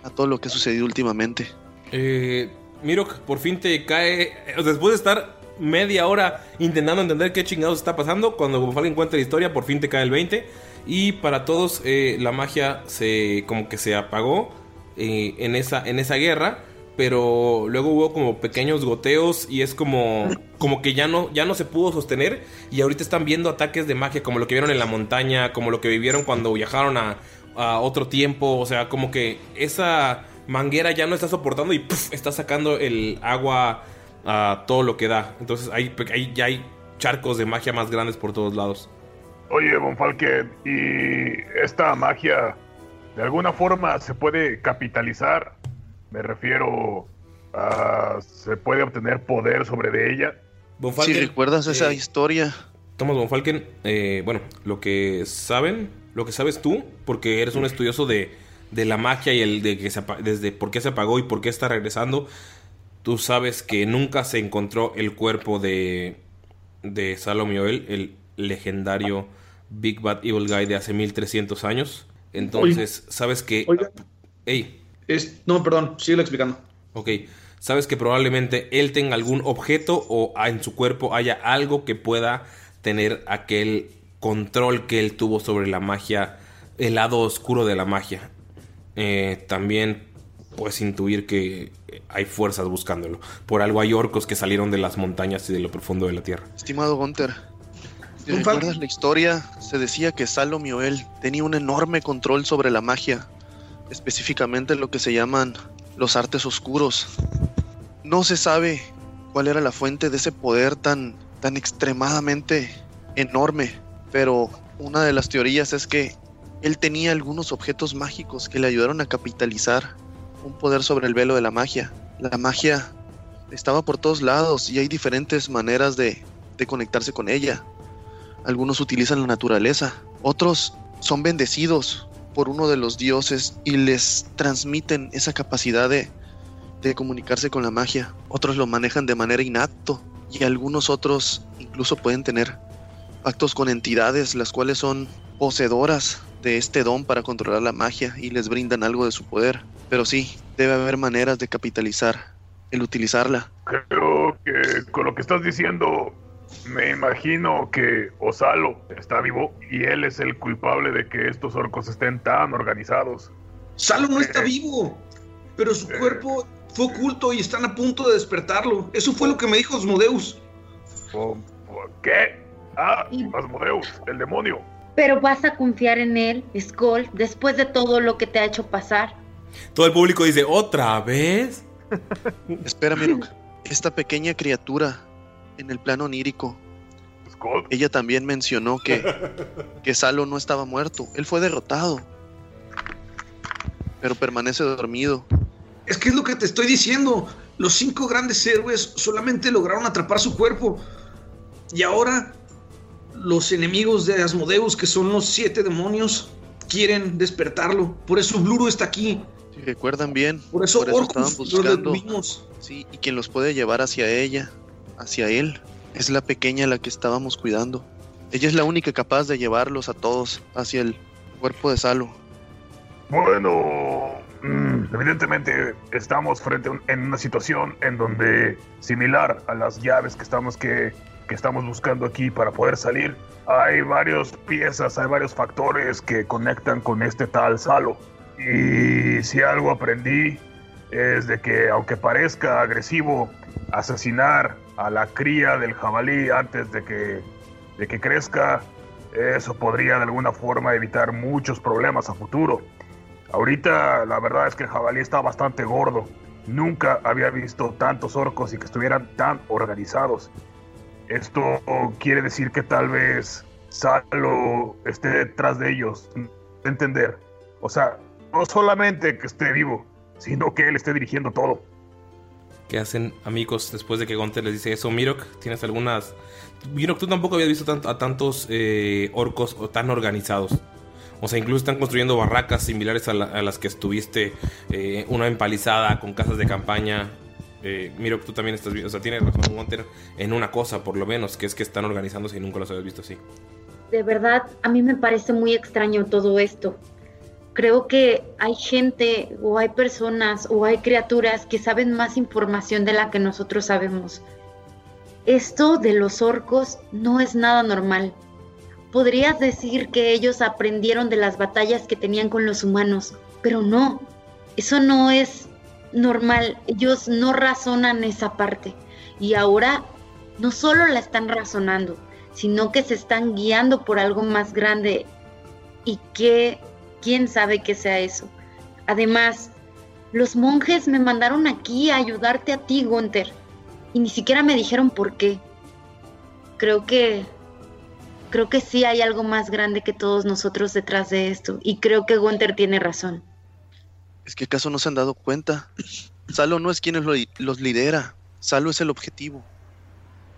S2: a todo lo que ha sucedido últimamente.
S1: Eh, Mirok, por fin te cae. eh, Después de estar media hora intentando entender qué chingados está pasando, cuando Falken encuentra la historia, por fin te cae el 20. Y para todos, eh, la magia se. como que se apagó eh, en, esa, en esa guerra. pero luego hubo como pequeños goteos y es como como que ya no ya no se pudo sostener y ahorita están viendo ataques de magia como lo que vieron en la montaña, como lo que vivieron cuando viajaron a, a otro tiempo, o sea, como que esa manguera ya no está soportando y ¡puf! está sacando el agua a todo lo que da. Entonces hay- ya hay charcos de magia más grandes por todos lados.
S6: Oye, Von Falken, ¿y esta magia de alguna forma se puede capitalizar? Me refiero a... ¿Se puede obtener poder sobre de ella?
S2: Si recuerdas esa
S1: eh,
S2: historia,
S1: Thomas Von Falken, eh, bueno, lo que saben, lo que sabes tú, porque eres un estudioso de, de la magia y el de que se desde por qué se apagó y por qué está regresando, tú sabes que nunca se encontró el cuerpo de, de Salomioel, el legendario Big Bad Evil Guy de hace 1300 años. Entonces, sabes que...
S3: Oiga.
S1: Ey,
S3: Es, no, perdón, sigue explicando.
S1: Ok, sabes que probablemente él tenga algún objeto o en su cuerpo haya algo que pueda tener aquel control que él tuvo sobre la magia, el lado oscuro de la magia. Eh, también puedes intuir que hay fuerzas buscándolo. Por algo hay orcos que salieron de las montañas y de lo profundo de la tierra.
S2: estimado Gunter, si
S3: Un
S2: recuerdas la historia, se decía que Salomioel tenía un enorme control sobre la magia, específicamente lo que se llaman los artes oscuros. No se sabe cuál era la fuente de ese poder tan, tan extremadamente enorme, pero una de las teorías es que él tenía algunos objetos mágicos que le ayudaron a capitalizar un poder sobre el velo de la magia. La magia estaba por todos lados y hay diferentes maneras de, de conectarse con ella. Algunos utilizan la naturaleza, otros son bendecidos por uno de los dioses y les transmiten esa capacidad de, de comunicarse con la magia. Otros lo manejan de manera inapto y algunos otros incluso pueden tener pactos con entidades las cuales son poseedoras de este don para controlar la magia y les brindan algo de su poder. Pero sí, debe haber maneras de capitalizar el utilizarla.
S6: Creo que con lo que estás diciendo, me imagino que Osalo está vivo y él es el culpable de que estos orcos estén tan organizados.
S3: Salo no está vivo, pero su cuerpo fue oculto y están a punto de despertarlo. Eso fue lo que me dijo Osmodeus.
S6: ¿Por por qué? Ah, Asmodeus, el demonio.
S5: Pero vas a confiar en él, Skull, después de todo lo que te ha hecho pasar.
S1: Todo el público dice, ¿otra vez? (laughs)
S2: Espera, Mirok. Esta pequeña criatura en el plano onírico,
S6: Skull,
S2: ella también mencionó que, (laughs) que Salo no estaba muerto. Él fue derrotado. Pero permanece dormido.
S3: Es que es lo que te estoy diciendo. Los cinco grandes héroes solamente lograron atrapar su cuerpo. Y ahora los enemigos de Asmodeus, que son los siete demonios, quieren despertarlo. Por eso Bluro está aquí.
S2: Si recuerdan bien,
S3: Por eso,
S2: estaban
S3: Orcus lo
S2: buscando. Sí, y quien los puede llevar hacia ella, hacia él, es la pequeña la que estábamos cuidando. Ella es la única capaz de llevarlos a todos hacia el cuerpo de Salo.
S6: Bueno, mm, evidentemente estamos frente a en una situación en donde, similar a las llaves que estamos, que, que estamos buscando aquí para poder salir, hay varias piezas, hay varios factores que conectan con este tal Salo. Y si algo aprendí es de que aunque parezca agresivo asesinar a la cría del jabalí antes de que, de que crezca, eso podría de alguna forma evitar muchos problemas a futuro. Ahorita la verdad es que el jabalí está bastante gordo. Nunca había visto tantos orcos y que estuvieran tan organizados. Esto quiere decir que tal vez Salo esté detrás de ellos. Entender. O sea, no solamente que esté vivo, sino que él esté dirigiendo todo.
S1: ¿Qué hacen amigos después de que Gunter les dice eso? Mirok, ¿tienes algunas...? Mirok, tú tampoco habías visto a tantos eh, orcos tan organizados. O sea, incluso están construyendo barracas similares a, la- a las que estuviste. eh, una empalizada con casas de campaña. Eh, Mirok, tú también estás viendo... O sea, tienes razón Gunter en una cosa, por lo menos, que es que están organizándose y nunca los habías visto así.
S5: De verdad, a mí me parece muy extraño todo esto. Creo que hay gente o hay personas o hay criaturas que saben más información de la que nosotros sabemos. Esto de los orcos no es nada normal. Podrías decir que ellos aprendieron de las batallas que tenían con los humanos, pero no, eso no es normal, ellos no razonan esa parte. Y ahora no solo la están razonando, sino que se están guiando por algo más grande y que quién sabe qué sea eso. Además, los monjes me mandaron aquí a ayudarte a ti, Gunther, y ni siquiera me dijeron por qué. Creo que creo que sí hay algo más grande que todos nosotros detrás de esto y creo que Gunther tiene razón.
S2: ¿Es que acaso no se han dado cuenta? Salo no es quien lo- los lidera. Salo es el objetivo.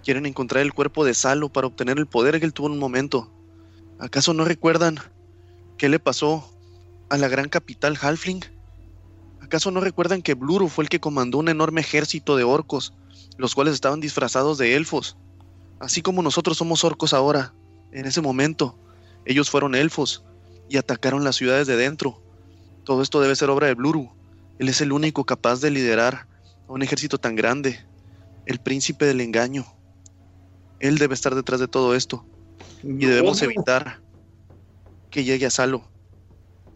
S2: Quieren encontrar el cuerpo de Salo para obtener el poder que él tuvo en un momento. ¿Acaso no recuerdan qué le pasó a la gran capital Halfling? ¿Acaso no recuerdan que Bluru fue el que comandó un enorme ejército de orcos, los cuales estaban disfrazados de elfos? Así como nosotros somos orcos ahora. En ese momento, ellos fueron elfos y atacaron las ciudades de dentro. Todo esto debe ser obra de Bluru. Él es el único capaz de liderar a un ejército tan grande. El príncipe del engaño. Él debe estar detrás de todo esto. Y debemos evitar que llegue a Salo.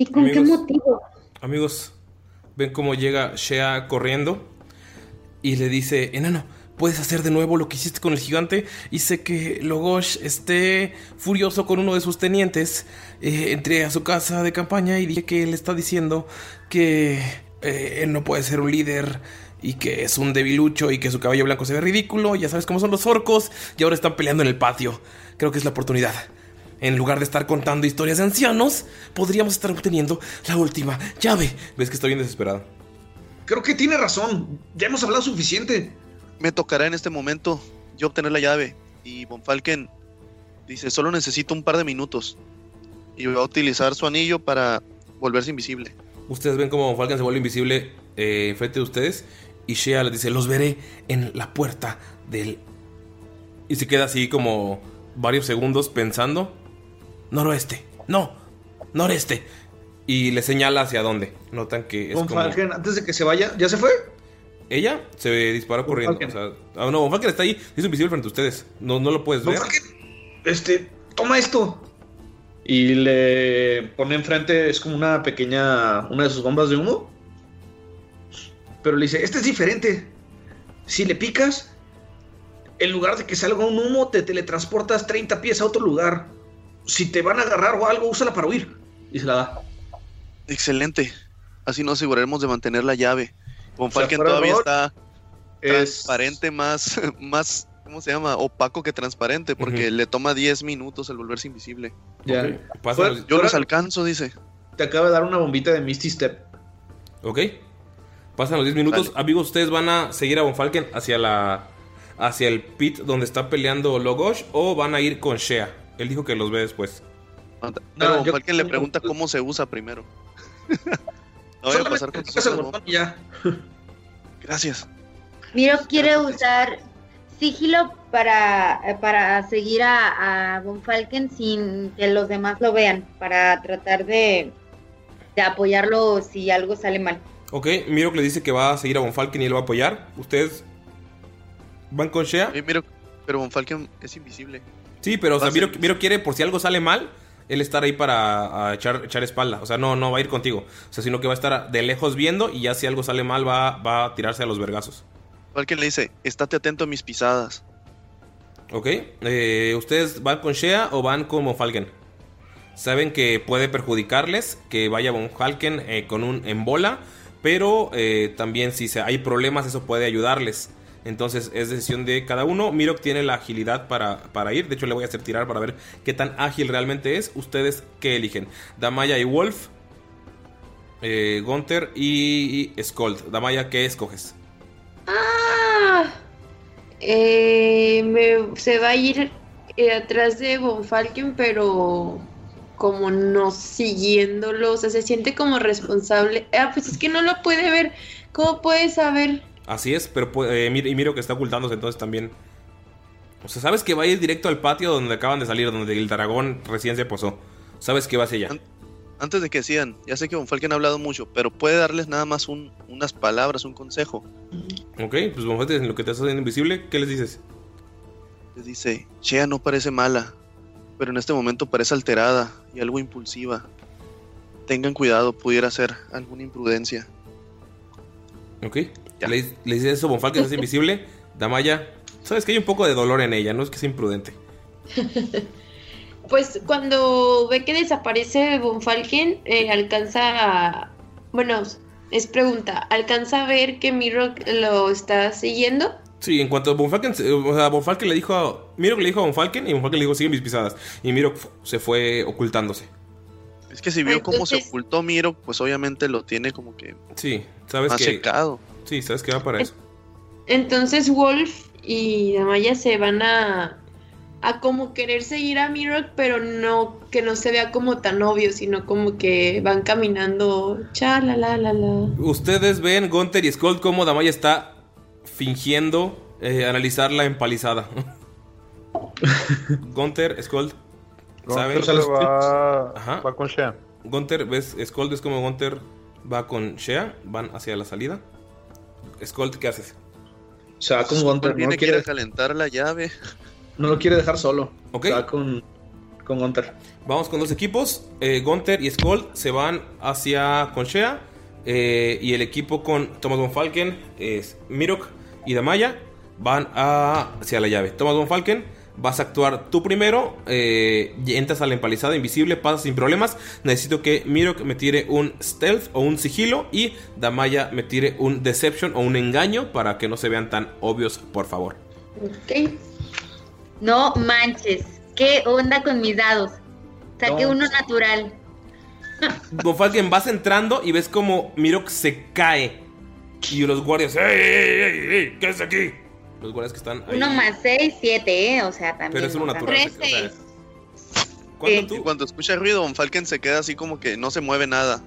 S5: ¿Y con qué
S1: Amigos.
S5: motivo?
S1: Amigos, ven cómo llega Shea corriendo y le dice, enano, puedes hacer de nuevo lo que hiciste con el gigante. Hice que Logosh esté furioso con uno de sus tenientes. Eh, entré a su casa de campaña y dije que él está diciendo que eh, él no puede ser un líder y que es un debilucho y que su cabello blanco se ve ridículo. Ya sabes cómo son los orcos y ahora están peleando en el patio. Creo que es la oportunidad. En lugar de estar contando historias de ancianos, podríamos estar obteniendo la última llave. Ves que estoy bien desesperado.
S3: Creo que tiene razón. Ya hemos hablado suficiente.
S2: Me tocará en este momento yo obtener la llave. Y Von Falken dice, solo necesito un par de minutos. Y va a utilizar su anillo para volverse invisible.
S1: Ustedes ven cómo Falcon se vuelve invisible eh, enfrente de ustedes. Y Shea les dice: Los veré en la puerta del. Y se queda así como varios segundos pensando: Noroeste, no, noreste. Y le señala hacia dónde. Notan que es
S3: Von
S1: como.
S3: Falken, antes de que se vaya, ¿ya se fue?
S1: Ella se disparó corriendo.
S3: Falken.
S1: O sea, ah, no, Von Falken está ahí, es invisible frente a ustedes. No, no lo puedes
S3: Von
S1: ver.
S3: Falken, este, toma esto. Y le pone enfrente, es como una pequeña, una de sus bombas de humo. Pero le dice, este es diferente. Si le picas, en lugar de que salga un humo, te teletransportas 30 pies a otro lugar. Si te van a agarrar o algo, úsala para huir. Y se la da.
S2: Excelente. Así nos aseguraremos de mantener la llave. Von
S3: O sea,
S2: Falken todavía está
S3: es-
S2: transparente, más, (laughs) más, ¿cómo se llama? Opaco que transparente, porque le toma 10 minutos el volverse invisible.
S3: Ya.
S1: Los-
S2: Yo los
S3: Fuera-
S2: alcanzo, dice.
S3: Te acaba de dar una bombita de Misty Step.
S1: Ok. Pasan los 10 minutos.
S2: Dale.
S1: Amigos, ustedes van a seguir a Von Falken hacia la. hacia el pit donde está peleando Logosh o van a ir con Shea. Él dijo que los ve después.
S2: Pero
S3: No, yo-
S2: Falken le pregunta cómo se usa primero. (laughs) no voy a pasar con
S3: botón y ya.
S2: Gracias.
S5: Miro quiere usar sigilo para, para seguir a, a Von Falken sin que los demás lo vean, para tratar de, de apoyarlo si algo sale mal.
S1: Ok, Miro que le dice que va a seguir a Von Falken y él va a apoyar. ¿Ustedes van con Shea?
S2: Miro, pero Von Falken es invisible.
S1: Sí, pero o sea, Miro, Miro quiere, por si algo sale mal, él estar ahí para echar, echar espalda. O sea, no, no va a ir contigo. O sea, sino que va a estar de lejos viendo y ya si algo sale mal va, va a tirarse a los vergazos.
S2: Falken le dice, estate atento a mis pisadas.
S1: Ok, eh, ¿ustedes van con Shea o van con Von Falken? Saben que puede perjudicarles que vaya Von Falken eh, con un en bola, pero eh, también si se- hay problemas eso puede ayudarles. Entonces es decisión de cada uno. Mirok tiene la agilidad para, para ir. De hecho le voy a hacer tirar para ver qué tan ágil realmente es. ¿Ustedes qué eligen? Damaya y Wolf. Eh, Gunther y, y. Damaya, ¿qué escoges?
S4: Ah, eh, me- se va a ir eh, atrás de Von Falken, pero como no siguiéndolo, o sea, se siente como responsable. Ah, pues es que no lo puede ver. ¿Cómo puede saber?
S1: Así es, pero pu- eh, y miro que está ocultándose entonces también. O sea, sabes que va a ir directo al patio donde acaban de salir, donde el dragón recién se posó. Sabes que va hacia allá.
S2: Antes de que sigan, ya sé que Von Falken ha hablado mucho, pero puede darles nada más un- unas palabras, un consejo.
S1: Ok, pues Bonfete, en lo que te estás haciendo invisible, ¿qué les dices?
S2: Les dice, Shea no parece mala, pero en este momento parece alterada y algo impulsiva. Tengan cuidado, pudiera ser alguna imprudencia.
S1: Ok. Le, le dice eso, Bonfalken es (laughs) invisible. Damaya, sabes que hay un poco de dolor en ella, no es que sea imprudente.
S4: Pues cuando ve que desaparece Von Falken, eh, alcanza a... Bueno, es pregunta, ¿alcanza a ver que Mirok lo está siguiendo?
S1: Sí, en cuanto a Bonfalken, o sea, Bonfalken le dijo a. Mirok le dijo a Bonfalken y Bonfalken le dijo, sigue mis pisadas. Y Mirok se fue ocultándose.
S2: Es que si vio cómo se ocultó Miro, pues obviamente lo tiene como que
S1: Sí, sabes
S2: más
S1: que.
S2: checado.
S1: Sí, sabes que va para eso.
S4: Entonces Wolf y Damaya se van a a como querer seguir a Mirok, pero no que no se vea como tan obvio, sino como que van caminando cha la la la la.
S1: Ustedes ven Gunter y Skull cómo Damaya está fingiendo eh, analizar la empalizada. (laughs) Gunter, Skull, ¿saben?
S6: Gunter va, (laughs)
S1: Ajá.
S6: va con Shea.
S1: Gunter, ves, Skull ves como Gunter va con Shea, van hacia la salida. Skull, ¿qué haces?
S3: Se va con Gunter, no
S2: Tiene
S3: quiere,
S2: calentar la llave.
S3: no lo quiere dejar solo.
S1: Ok.
S3: Se va con, con Gunter.
S1: Vamos con dos equipos. Eh, Gunter y Skull se van hacia Conchea. eh, y el equipo con Thomas von Falken, es Mirok y Damaya van a- hacia la llave. Thomas von Falken, vas a actuar tú primero. eh, y entras a la empalizada invisible, pasas sin problemas. Necesito que Mirok me tire un stealth o un sigilo. Y Damaya me tire un deception o un engaño para que no se vean tan obvios, por favor.
S4: Ok.
S5: No manches. ¿Qué onda con mis dados? Saqué
S3: No.
S5: uno natural. (laughs)
S1: Von Falken, vas entrando y ves como Mirok se cae. Y los guardias, ¡Ey, ey, ey, ey! ¿Qué es aquí? Los guardias que están ahí.
S5: Uno más seis, siete, ¿eh? O sea, también.
S1: Pero es uno natural.
S2: Cuando escucha ruido, Von Falken se queda así como que no se mueve nada.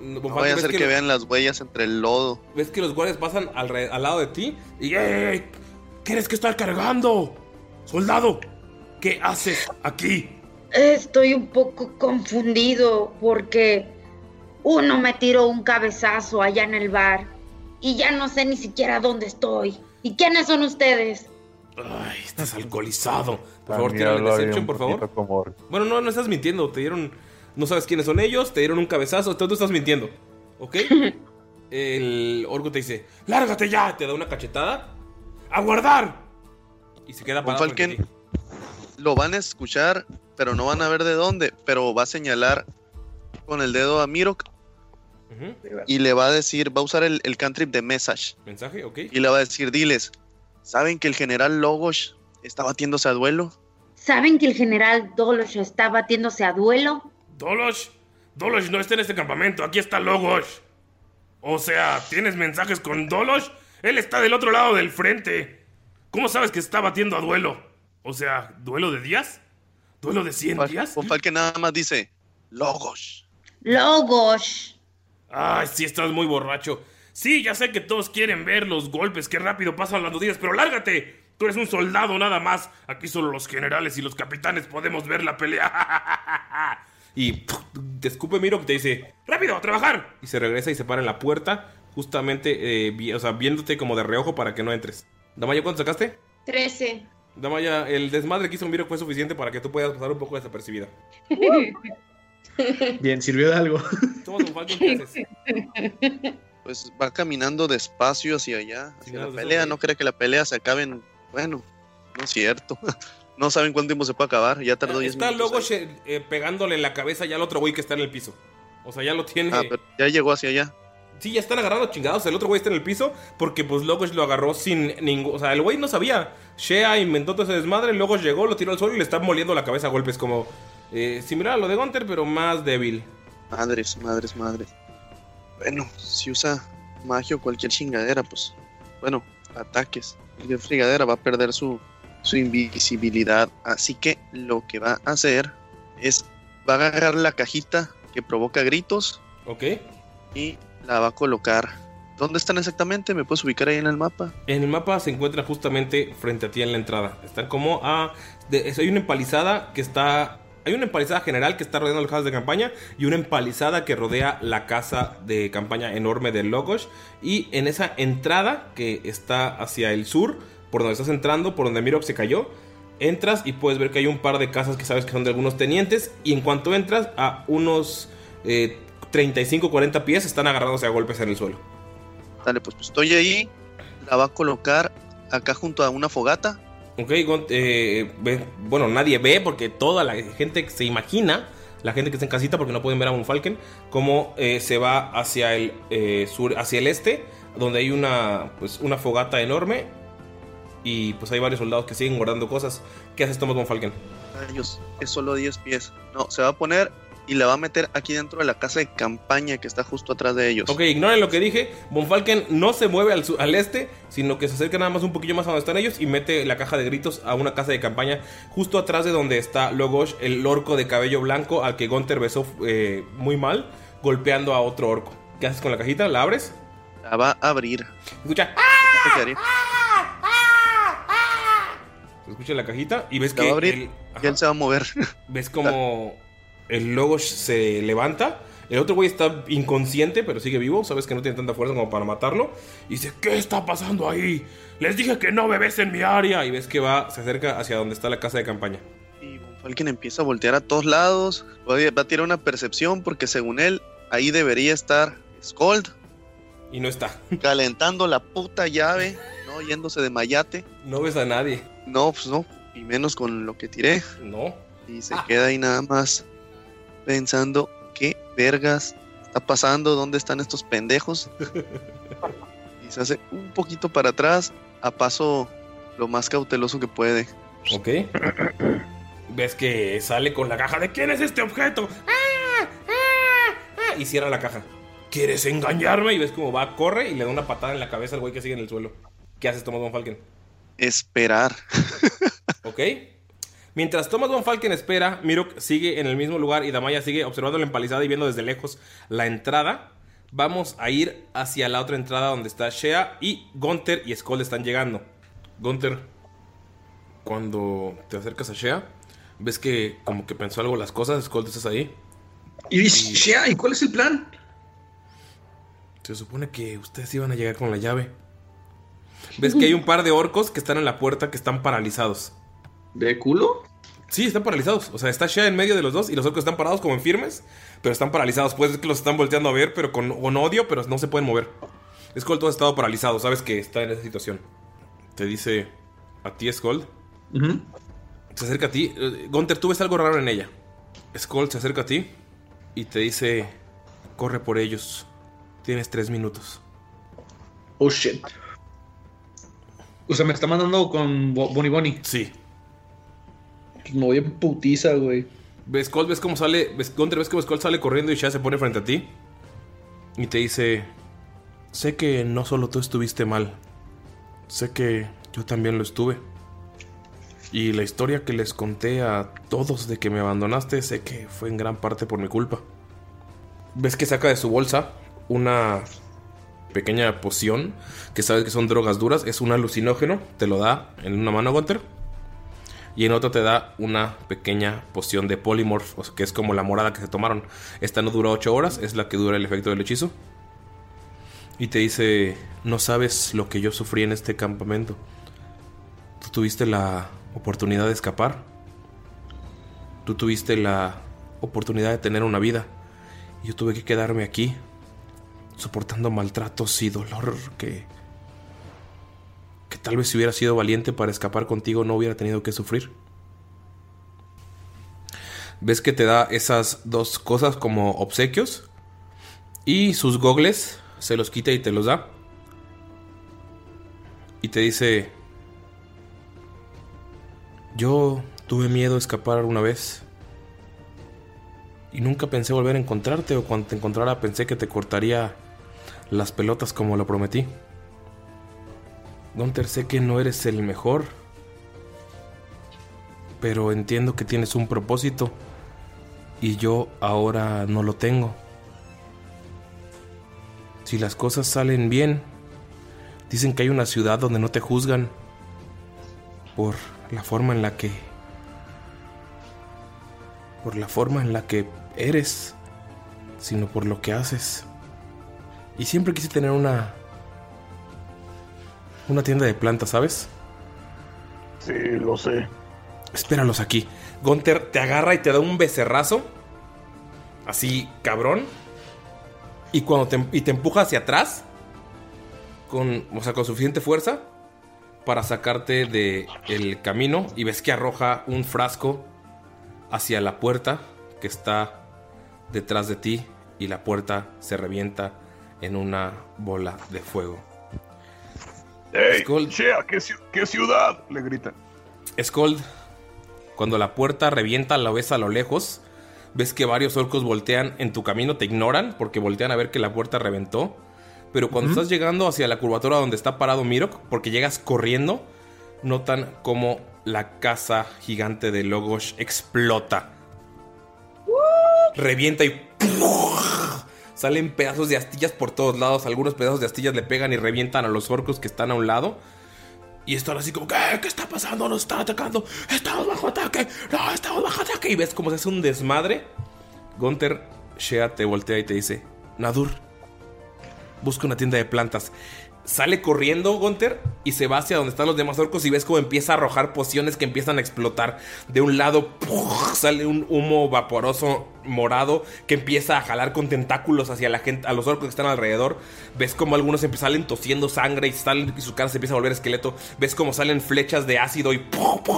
S2: No vaya a ser
S1: que,
S2: que vean las huellas entre el lodo.
S1: ves que los guardias pasan al, re- al lado de ti y ¡Ey, ey, ey! ¿Quieres que estar cargando? ¡Soldado! ¿Qué haces aquí?
S5: Estoy un poco confundido porque uno me tiró un cabezazo allá en el bar y ya no sé ni siquiera dónde estoy. ¿Y quiénes son ustedes?
S1: Ay, estás alcoholizado. Por favor,
S6: habla bien
S1: Deception, por favor.
S6: como.
S1: Bueno, no, no estás mintiendo. Te dieron. No sabes quiénes son ellos. Te dieron un cabezazo. Tú, tú estás mintiendo. ¿Ok? (laughs) El orco te dice: ¡Lárgate ya! Te da una cachetada. ¡A guardar! Y se queda parado.
S2: Falken lo van a escuchar, pero no van a ver de dónde. Pero va a señalar con el dedo a Mirok Y le va a decir, va a usar el, el cantrip de message.
S1: Mensaje, ok.
S2: Y le va a decir, diles, ¿saben que el general Logos está batiéndose a duelo?
S5: ¿Saben que el general Dolosh está batiéndose a duelo?
S1: Dolosh, Dolosh no está en este campamento. Aquí está Logos. O sea, ¿tienes mensajes con Dolosh? Él está del otro lado del frente. ¿Cómo sabes que está batiendo a duelo? O sea, ¿duelo de días? ¿Duelo de 100
S2: Fal-
S1: días?
S2: Von Falken nada más dice, Logos.
S5: Logos.
S1: Ay, sí, estás muy borracho. Sí, ya sé que todos quieren ver los golpes, qué rápido pasan las días, pero lárgate. Tú eres un soldado nada más. Aquí solo los generales y los capitanes podemos ver la pelea. (laughs) y ¡puf! te escupe Miro que te dice, rápido, a trabajar. Y se regresa y se para en la puerta, justamente, eh, vi- o sea, viéndote como de reojo para que no entres. Damaya, ¿cuánto sacaste?
S4: Trece.
S1: Damaya, el desmadre que hizo Miro fue suficiente para que tú puedas pasar un poco desapercibida. (laughs) (laughs)
S3: Bien, sirvió de algo.
S2: Pues va caminando despacio hacia allá, hacia la pelea. No cree que la pelea se acabe en... Bueno, no es cierto. (laughs) No saben cuánto tiempo se puede acabar. Ya tardó 10
S1: Está
S2: minutos.
S1: luego
S2: ahí.
S1: eh, pegándole en la cabeza ya al otro güey que está en el piso. O sea, ya lo tiene.
S2: Ah, pero ya llegó hacia allá.
S1: Sí, ya están agarrando chingados. El otro güey está en el piso porque pues Logos lo agarró sin ningún... O sea, el güey no sabía. Shea inventó todo ese desmadre, Logos llegó, lo tiró al suelo y le está moliendo la cabeza a golpes como... eh, similar a lo de Gunter, pero más débil.
S2: Madres, madres, madres. Bueno, si usa magia o cualquier chingadera, pues... Bueno, ataques. Cualquier frigadera va a perder su, su invisibilidad. Así que lo que va a hacer es... Va a agarrar la cajita que provoca gritos
S1: ¿Ok?
S2: y la va a colocar. ¿Dónde están exactamente? ¿Me puedes ubicar ahí en el mapa?
S1: En el mapa se encuentra justamente frente a ti en la entrada. Están como a... de- hay una empalizada que está... Hay una empalizada general que está rodeando las casas de campaña y una empalizada que rodea la casa de campaña enorme de Logos. Y en esa entrada que está hacia el sur, por donde estás entrando, por donde Mirok se cayó, entras y puedes ver que hay un par de casas que sabes que son de algunos tenientes. Y en cuanto entras, a unos eh, 35-40 pies están agarrándose a golpes en el suelo.
S2: Dale, pues, pues estoy ahí. La va a colocar acá junto a una fogata.
S1: Ok, eh, bueno, nadie ve porque toda la gente se imagina, la gente que está en casita porque no pueden ver a un Falcon, cómo eh, se va hacia el eh, sur, hacia el este, donde hay una, pues, una fogata enorme y pues hay varios soldados que siguen guardando cosas. ¿Qué haces, Thomas Von Falken?
S2: Ellos, es solo 10 pies. No, se va a poner y la va a meter aquí dentro de la casa de campaña que está justo atrás de ellos.
S1: Ok, ignoren lo que dije. Von Falken no se mueve al, su- al este, sino que se acerca nada más un poquillo más a donde están ellos y mete la caja de gritos a una casa de campaña justo atrás de donde está Logosh, el orco de cabello blanco al que Gunther besó eh, muy mal, golpeando a otro orco. ¿Qué haces con la cajita? ¿La abres?
S2: La va a abrir.
S1: Escucha.
S2: ¿Qué te quedaría?
S1: Se escucha la cajita y ves
S2: La
S1: que
S2: va a abrir
S1: el-
S2: y él se va a mover.
S1: ves como (laughs) el Logosh se levanta. El otro güey está inconsciente, pero sigue vivo. Sabes que no tiene tanta fuerza como para matarlo. Y dice, ¿qué está pasando ahí? Les dije que no me ves en mi área. Y ves que va, se acerca hacia donde está la casa de campaña.
S2: Y Falken empieza a voltear a todos lados. Va a tirar una percepción porque según él, ahí debería estar Scold.
S1: Y no está.
S2: Calentando la puta llave, ¿no? Yéndose de mayate.
S1: No ves a nadie.
S2: No, pues no. Y menos con lo que tiré.
S1: No.
S2: Y se queda ahí nada más pensando, ¿qué vergas está pasando? ¿Dónde están estos pendejos? (laughs) y se hace un poquito para atrás a paso lo más cauteloso que puede.
S1: Ok. ves que sale con la caja de ¿quién es este objeto? ¡Ah! ¡Ah! ¡Ah! Y cierra la caja. ¿Quieres engañarme? Y ves cómo va, corre y le da una patada en la cabeza al güey que sigue en el suelo. ¿Qué haces, Thomas Von Falken?
S2: Esperar. (laughs)
S1: ¿Ok? Mientras Thomas Von Falken espera, Mirok sigue en el mismo lugar y Damaya sigue observando la empalizada y viendo desde lejos la entrada. Vamos a ir hacia la otra entrada donde está Shea y Gunther y Skull están llegando. Gunther, cuando te acercas a Shea, ves que como que pensó algo las cosas, Skull, ¿tú estás ahí?
S3: Y dice, Shea, ¿y cuál es el plan?
S1: Se supone que ustedes iban a llegar con la llave. Ves que hay un par de orcos que están en la puerta que están paralizados.
S3: ¿De culo?
S1: Sí, están paralizados. O sea, está Shea en medio de los dos y los orcos están parados como en firmes, pero están paralizados. Puedes ver que los están volteando a ver, pero con, con odio, pero no se pueden mover. Skull, tú has estado paralizado, sabes que está en esa situación. Te dice a ti, Skull. Se acerca a ti. Eh, Gunther, tú ves algo raro en ella. Skull se acerca a ti y te dice: Corre por ellos. Tienes tres minutos.
S3: Oh shit. O sea, me está mandando con Bo- Bonnie Bonnie.
S1: Sí.
S3: Me voy en putiza, güey.
S1: Ves, Skull, ves cómo sale. Ves, Gunther, ves cómo Skull sale corriendo y Shea se pone frente a ti. Y te dice: Sé que no solo tú estuviste mal. Sé que yo también lo estuve. Y la historia que les conté a todos de que me abandonaste, sé que fue en gran parte por mi culpa. Ves que saca de su bolsa una pequeña poción que sabes que son drogas duras. Es un alucinógeno. Te lo da en una mano, Gunter. Y en otra te da una pequeña poción de polymorph, que es como la morada que se tomaron. Esta no dura 8 horas, es la que dura el efecto del hechizo. Y te dice, no sabes lo que yo sufrí en este campamento. Tú tuviste la oportunidad de escapar. Tú tuviste la oportunidad de tener una vida. Y yo tuve que quedarme aquí, soportando maltratos y dolor que... que tal vez si hubiera sido valiente para escapar contigo no hubiera tenido que sufrir. Ves que te da esas dos cosas como obsequios. Y sus gogles se los quita y te los da. Y te dice... Yo tuve miedo de escapar una vez. Y nunca pensé volver a encontrarte o cuando te encontrara pensé que te cortaría las pelotas como lo prometí. Gunter, sé que no eres el mejor, pero entiendo que tienes un propósito y yo ahora no lo tengo. Si las cosas salen bien, dicen que hay una ciudad donde no te juzgan por la forma en la que por la forma en la que eres, sino por lo que haces. Y siempre quise tener una una tienda de plantas, ¿sabes?
S6: Sí, lo sé.
S1: Espéralos aquí. Gunter te agarra y te da un becerrazo. Así, cabrón. Y cuando te, y te empuja hacia atrás. con, o sea, con suficiente fuerza para sacarte de el camino y ves que arroja un frasco hacia la puerta que está detrás de ti y la puerta se revienta en una bola de fuego.
S6: ¡Ey! ¿qué, ciu- qué ciudad! Le gritan.
S1: Skold, cuando la puerta revienta, la ves a lo lejos. Ves que varios orcos voltean en tu camino, te ignoran porque voltean a ver que la puerta reventó. Pero cuando estás llegando hacia la curvatura donde está parado Mirok, porque llegas corriendo, notan como la casa gigante de Logos explota. Revienta y salen pedazos de astillas por todos lados. Algunos pedazos de astillas le pegan y revientan a los orcos que están a un lado. Y están así como, ¿qué? ¿Qué está pasando? Nos están atacando. Estamos bajo ataque. No, estamos bajo ataque. Y ves cómo se hace un desmadre. Gunther, Shea te voltea y te dice, Nadur, busca una tienda de plantas. Sale corriendo Gunther y se va hacia donde están los demás orcos y ves cómo empieza a arrojar pociones que empiezan a explotar. De un lado sale un humo vaporoso morado que empieza a jalar con tentáculos hacia la gente, a los orcos que están alrededor. Ves como algunos salen tosiendo sangre y, su cara se empieza a volver esqueleto. Ves como salen flechas de ácido y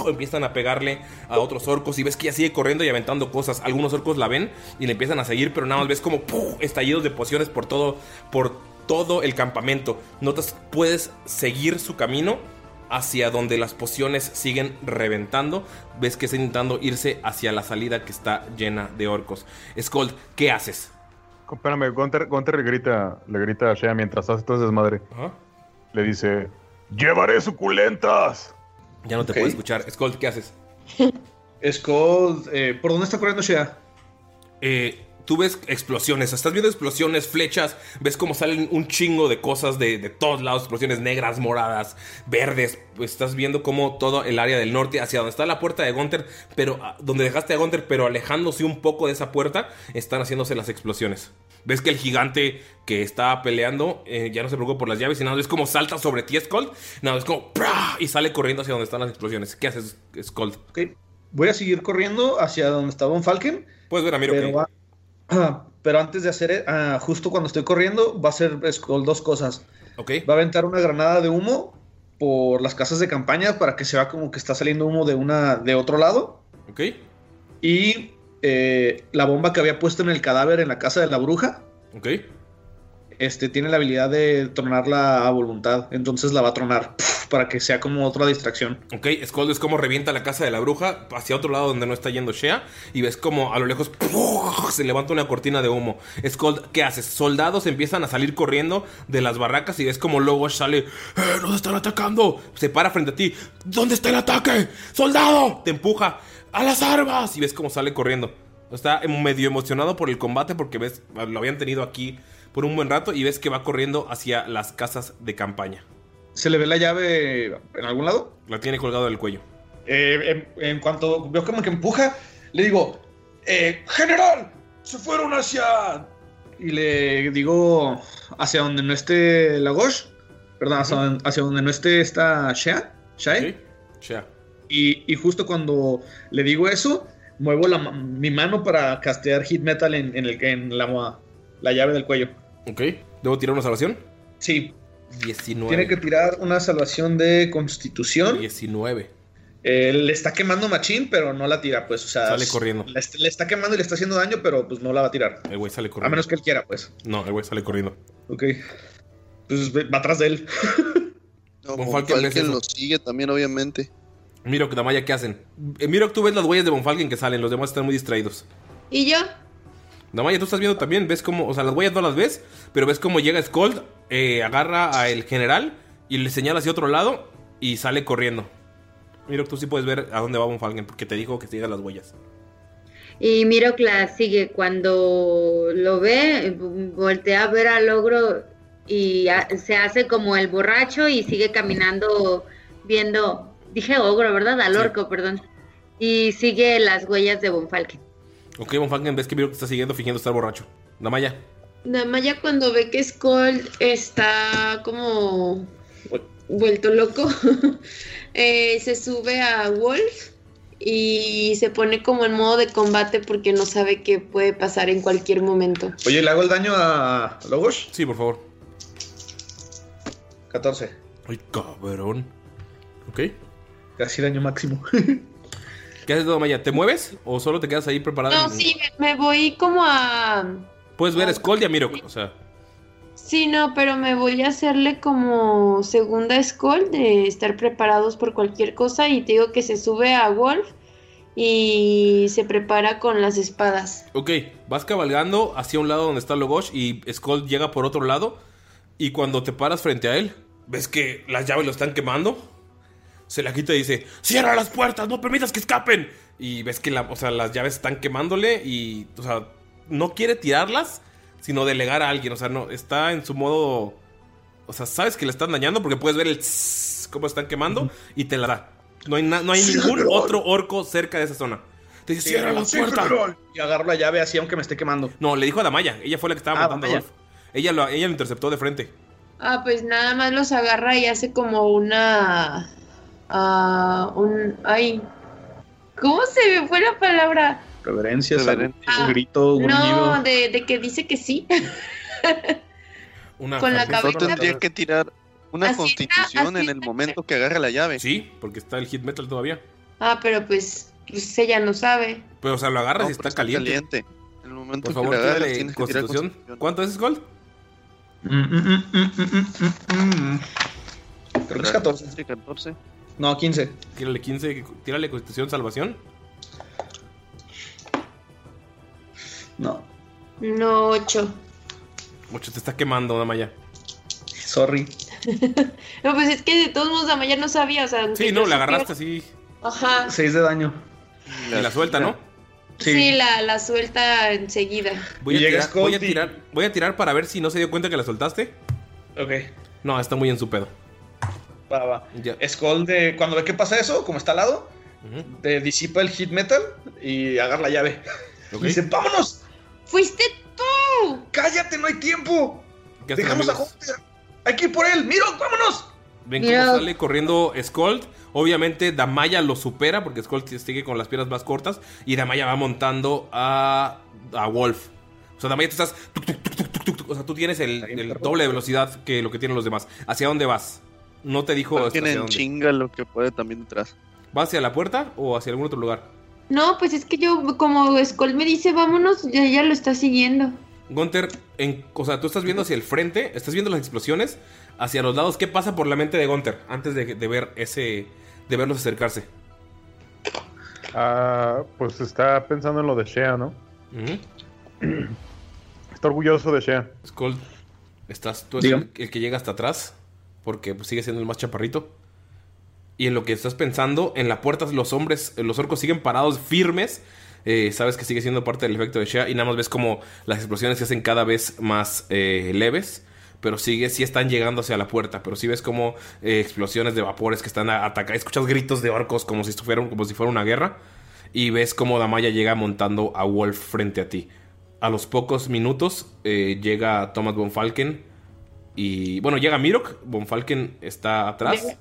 S1: empiezan a pegarle a otros orcos. Y ves que ella sigue corriendo y aventando cosas. Algunos orcos la ven y le empiezan a seguir, pero nada más ves como estallidos de pociones por todo, por todo el campamento. Notas, puedes seguir su camino hacia donde las pociones siguen reventando. Ves que está intentando irse hacia la salida que está llena de orcos. Skold, ¿qué haces?
S6: Espérame, Gunter, Gunter le grita, le grita a Shea mientras hace todo ese desmadre. Le dice, ¡Llevaré suculentas!
S1: Ya no te puedo escuchar. Skold, ¿qué haces? (laughs)
S3: Skull, eh, ¿por dónde está corriendo Shea?
S1: Eh, tú ves explosiones, estás viendo explosiones, flechas, ves como salen un chingo de cosas de, de todos lados, explosiones negras, moradas, verdes, pues estás viendo como todo el área del norte, hacia donde está la puerta de Gunter, pero ah, donde dejaste a Gunter, pero alejándose un poco de esa puerta, están haciéndose las explosiones. Ves que el gigante que está peleando eh, ya no se preocupa por las llaves y nada, ves como salta sobre ti, Skull, nada, es como ¡prah! y sale corriendo hacia donde están las explosiones. ¿Qué haces, Skull?
S3: Ok. Voy a seguir corriendo hacia donde estaba un Falcon.
S1: Puedes ver a Miro
S3: pero,
S1: que-
S3: va- pero antes de hacer, ah, justo cuando estoy corriendo, va a hacer dos cosas.
S1: Ok.
S3: Va a aventar una granada de humo por las casas de campaña para que se vea como que está saliendo humo de una de otro lado.
S1: Ok.
S3: Y eh, la bomba que había puesto en el cadáver en la casa de la bruja.
S1: Ok.
S3: Este tiene la habilidad de tronarla a voluntad. Entonces la va a tronar para que sea como otra distracción.
S1: Ok, Skull es como revienta la casa de la bruja hacia otro lado donde no está yendo Shea y ves como a lo lejos se levanta una cortina de humo. Skull, ¿qué haces? Soldados empiezan a salir corriendo de las barracas y ves como Logos sale ¡Eh, nos están atacando! Se para frente a ti. ¿Dónde está el ataque? ¡Soldado! Te empuja ¡A las armas! Y ves cómo sale corriendo. Está medio emocionado por el combate porque ves, lo habían tenido aquí por un buen rato y ves que va corriendo hacia las casas de campaña.
S3: ¿Se le ve la llave en algún lado?
S1: La tiene colgado del cuello.
S3: Eh, en, en cuanto veo como que empuja, le digo, eh, general, se fueron hacia... Y le digo, hacia donde no esté Lagos, perdón, hacia, donde, hacia donde no esté esta Shea, Shea.
S1: Shea.
S3: Y, y justo cuando le digo eso, muevo la mi mano para castear Hit Metal en, en el, en la, la llave del cuello.
S1: Ok. ¿Debo tirar una salvación?
S3: Sí.
S1: 19.
S3: Tiene que tirar una salvación de constitución.
S1: 19.
S3: Eh, le está quemando machín, pero no la tira, pues. O sea,
S1: Sale corriendo.
S3: Le, est- le está quemando y le está haciendo daño, pero pues no la va a tirar.
S1: El güey sale corriendo.
S3: A menos que él quiera, pues.
S1: No, el güey sale corriendo.
S3: Ok. Pues va atrás de él.
S2: No,
S1: Von
S2: Von
S1: Falken ves
S2: Falken
S1: eso.
S2: lo sigue también, obviamente.
S1: Miro, Damaya, ¿qué hacen? Eh, Miro, tú ves las huellas de Bonfalken que salen, los demás están muy distraídos.
S4: ¿Y yo?
S1: Damaya, tú estás viendo también, ves como, o sea, las huellas no las ves, pero ves como llega Skold, eh, agarra a el general y le señala hacia otro lado y sale corriendo. Miro, tú sí puedes ver a dónde va Bonfalken porque te dijo que siga las huellas.
S5: Y miro que la sigue. Cuando lo ve, voltea a ver al ogro y a- se hace como el borracho y sigue caminando viendo. Dije ogro, ¿verdad? Al orco, perdón. Y sigue las huellas de Bonfalken.
S1: Ok, Bonfalken, ves que Miro te está siguiendo fingiendo estar borracho. Damaya,
S4: Damaya cuando ve que Skull está como vuelto loco, (laughs) eh, se sube a Wolf y se pone como en modo de combate porque no sabe qué puede pasar en cualquier momento.
S3: Oye, ¿le hago el daño a Logos?
S1: Sí, por favor.
S3: 14.
S1: Ay, cabrón. Ok.
S3: Casi daño máximo. (laughs)
S1: ¿Qué haces, Damaya? ¿Te mueves o solo te quedas ahí preparado?
S4: No, sí, me, me voy como a...
S1: Puedes ver a Skull y a Mirok, o sea.
S4: Sí, no, pero me voy a hacerle como segunda scroll de estar preparados por cualquier cosa y te digo que se sube a Wolf y se prepara con las espadas.
S1: Ok, vas cabalgando hacia un lado donde está Logosh y Skull llega por otro lado. Y cuando te paras frente a él, ves que las llaves lo están quemando. Se la quita y dice: ¡Cierra las puertas! ¡No permitas que escapen! Y ves que la, o sea, las llaves están quemándole y, o sea, no quiere tirarlas, sino delegar a alguien. O sea, no, está en su modo. O sea, sabes que le están dañando porque puedes ver el tss, cómo están quemando y te la da. No hay, no hay ningún otro orco cerca de esa zona. Te dice: ¡Cierra la puerta!
S3: Y agarro la llave así aunque me esté quemando.
S1: No, le dijo a Damaya. Ella fue la que estaba
S3: Ah,
S1: matando a. Wolf. Ella lo, ella lo interceptó de frente.
S4: Ah, pues nada más los agarra y hace como una... ah, un... Ay... ¿Cómo se me fue la palabra?
S3: Reverencia,
S2: Reverencia.
S4: Ah,
S3: grito,
S4: No,
S3: gruñido.
S4: de, de que dice que sí.
S1: Una
S4: Con la
S2: No
S4: cabeza.
S2: tendría que tirar una
S4: Así
S2: constitución
S4: está,
S2: en el
S4: está.
S2: momento que agarre la llave.
S1: Sí, porque está el hit metal todavía.
S4: Ah, pero pues, pues ella no sabe.
S1: Pero, o sea, lo agarras
S2: No,
S1: y
S2: pero
S1: está, caliente.
S2: En el momento
S1: Por favor,
S2: que tirar
S1: constitución.
S2: constitución.
S1: ¿Cuánto es Gold?
S3: Mm, mm, mm. Creo que es 14.
S2: Sí, 14.
S3: No, 15.
S1: Tírale 15, tírale constitución, salvación.
S3: No,
S4: No, ocho.
S1: Mucho te está quemando, Damaya.
S3: sorry. (laughs)
S4: No, pues es que de todos modos Amaya no sabía, o sea...
S1: Sí, no, la
S4: supiera-
S1: agarraste así.
S4: Ajá.
S3: 6 de daño.
S1: Y la suelta, ¿no?
S4: Sí, la, la suelta enseguida.
S1: Voy a, tirar, voy a tirar, voy a tirar para ver si no se dio cuenta que la soltaste.
S3: Ok.
S1: No, está muy en su pedo.
S3: Va, va.
S1: Ya.
S3: Skull de. Cuando ve que pasa eso, como está al lado, te disipa el hit metal y agarra la llave.
S1: Ok.
S3: Y dice: ¡Vámonos!
S4: ¡Fuiste tú!
S3: ¡Cállate, no hay tiempo!
S1: ¿Qué hacen,
S3: Dejamos a
S1: amigos?
S3: Hunter. Hay que ir por él. ¡Miro, vámonos!
S1: Ven cómo sale corriendo Skull. Obviamente Damaya lo supera porque Skull sigue con las piernas más cortas. Y Damaya va montando a, a Wolf. O sea, Damaya tú estás... tuc, tuc, tuc, tuc, tuc, tuc, tuc. O sea, tú tienes el, doble de velocidad que lo que tienen los demás. ¿Hacia dónde vas? No te dijo
S2: Tienen chinga lo que puede también detrás.
S1: ¿Vas hacia la puerta o hacia algún otro lugar?
S4: No, pues es que yo, como Skull me dice, vámonos, ya, ya lo está siguiendo.
S1: Gunter, en, o sea, tú estás viendo hacia el frente, estás viendo las explosiones, hacia los lados. ¿Qué pasa por la mente de Gunter antes de, de ver ese, de verlos acercarse?
S6: Ah, pues está pensando en lo de Shea, ¿no? Está orgulloso de Shea.
S1: Skull, estás tú es
S3: Dígame.
S1: el, el que llega hasta atrás, porque pues, sigue siendo el más chaparrito. Y en lo que estás pensando, en la puerta los hombres, los orcos siguen parados firmes. Eh, sabes que sigue siendo parte del efecto de Shea y nada más ves como las explosiones se hacen cada vez más eh, leves. Pero sigue, sí están llegando hacia la puerta. Pero sí ves como eh, explosiones de vapores que están atacando. Escuchas gritos de orcos como si, estuvieran, como si fuera una guerra. Y ves como Damaya llega montando a Wolf frente a ti. A los pocos minutos llega Thomas von Falken. Y bueno, llega Mirok. Von Falken está atrás,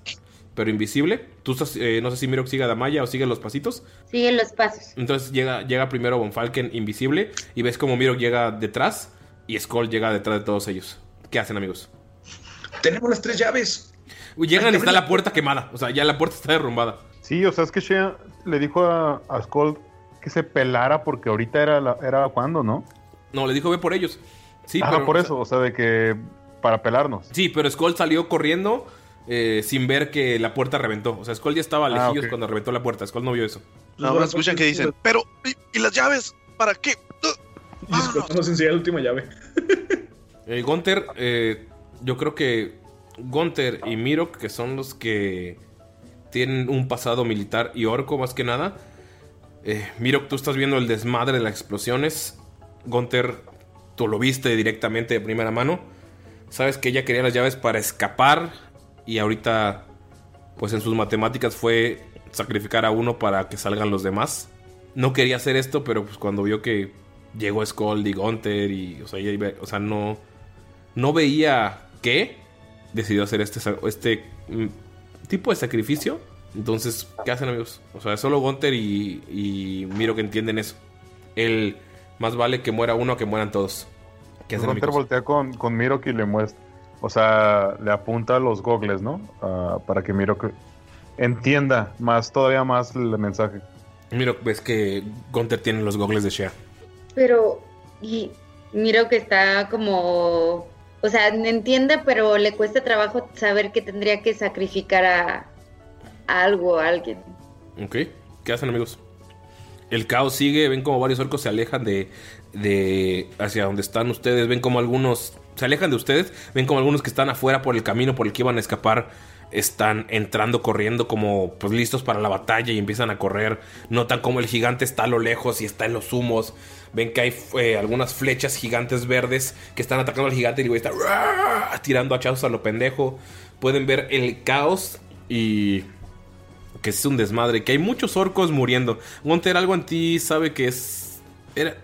S1: pero invisible. Tú estás, eh, no sé si Mirok sigue a Damaya o sigue los pasitos.
S5: Sigue los pasos.
S1: Entonces llega, llega primero Von Falken invisible. Y ves como Mirok llega detrás. Y Skull llega detrás de todos ellos. ¿Qué hacen, amigos?
S3: Tenemos las tres llaves.
S1: Llegan y está la puerta quemada. O sea, ya la puerta está derrumbada.
S6: Sí, o sea, es que Shea le dijo a, a Skull que se pelara porque ahorita era, la, era cuando, ¿no?
S1: No, le dijo ve por ellos. Sí,
S6: ah,
S1: pero,
S6: por
S1: o sea,
S6: eso, o sea, de que para pelarnos.
S1: Sí, pero Skull salió corriendo eh, sin ver que la puerta reventó. O sea, Skull ya estaba
S6: Ah,
S1: lejillos cuando reventó la puerta. Skull no vio eso.
S2: Nada más escuchan que dicen, pero, ¿y, y las llaves? ¿Para qué? Uh,
S3: Y Skull nos enseña la última llave. (laughs)
S1: Eh, Gunter, eh, yo creo que Gunter y Mirok, que son los que tienen un pasado militar y orco más que nada. Eh, Mirok, tú estás viendo el desmadre de las explosiones. Gunter, tú lo viste directamente de primera mano. Sabes que ella quería las llaves para escapar y ahorita, pues en sus matemáticas fue sacrificar a uno para que salgan los demás. No quería hacer esto, pero pues cuando vio que llegó Skull y Gunter y, o sea, iba- o sea, no, no veía qué, decidió hacer este, este mm, tipo de sacrificio. Entonces, ¿qué hacen amigos? O sea, solo Gunter y, y Miro que entienden eso. El más vale que muera uno que mueran todos. ¿Qué hacen
S6: Gunter
S1: amigos?
S6: voltea con, con Mirok y le muestra. O sea, le apunta los gogles, ¿no? Ah, para que Miro que entienda más, todavía más el mensaje.
S1: Miro, ves que Gunter tiene los gogles de Shea.
S5: Pero, y miro que está como, o sea, entiende, pero le cuesta trabajo saber que tendría que sacrificar a, a algo, a alguien.
S1: Ok, ¿qué hacen amigos? El caos sigue, ven como varios orcos se alejan de, de hacia donde están ustedes, ven como algunos se alejan de ustedes, ven como algunos que están afuera por el camino por el que iban a escapar están entrando corriendo como pues listos para la batalla y empiezan a correr, notan como el gigante está a lo lejos y está en los humos, ven que hay eh, algunas flechas gigantes verdes que están atacando al gigante y está tirando hachazos a lo pendejo, pueden ver el caos y que es un desmadre, que hay muchos orcos muriendo. Gunter, algo en ti sabe que es. Era,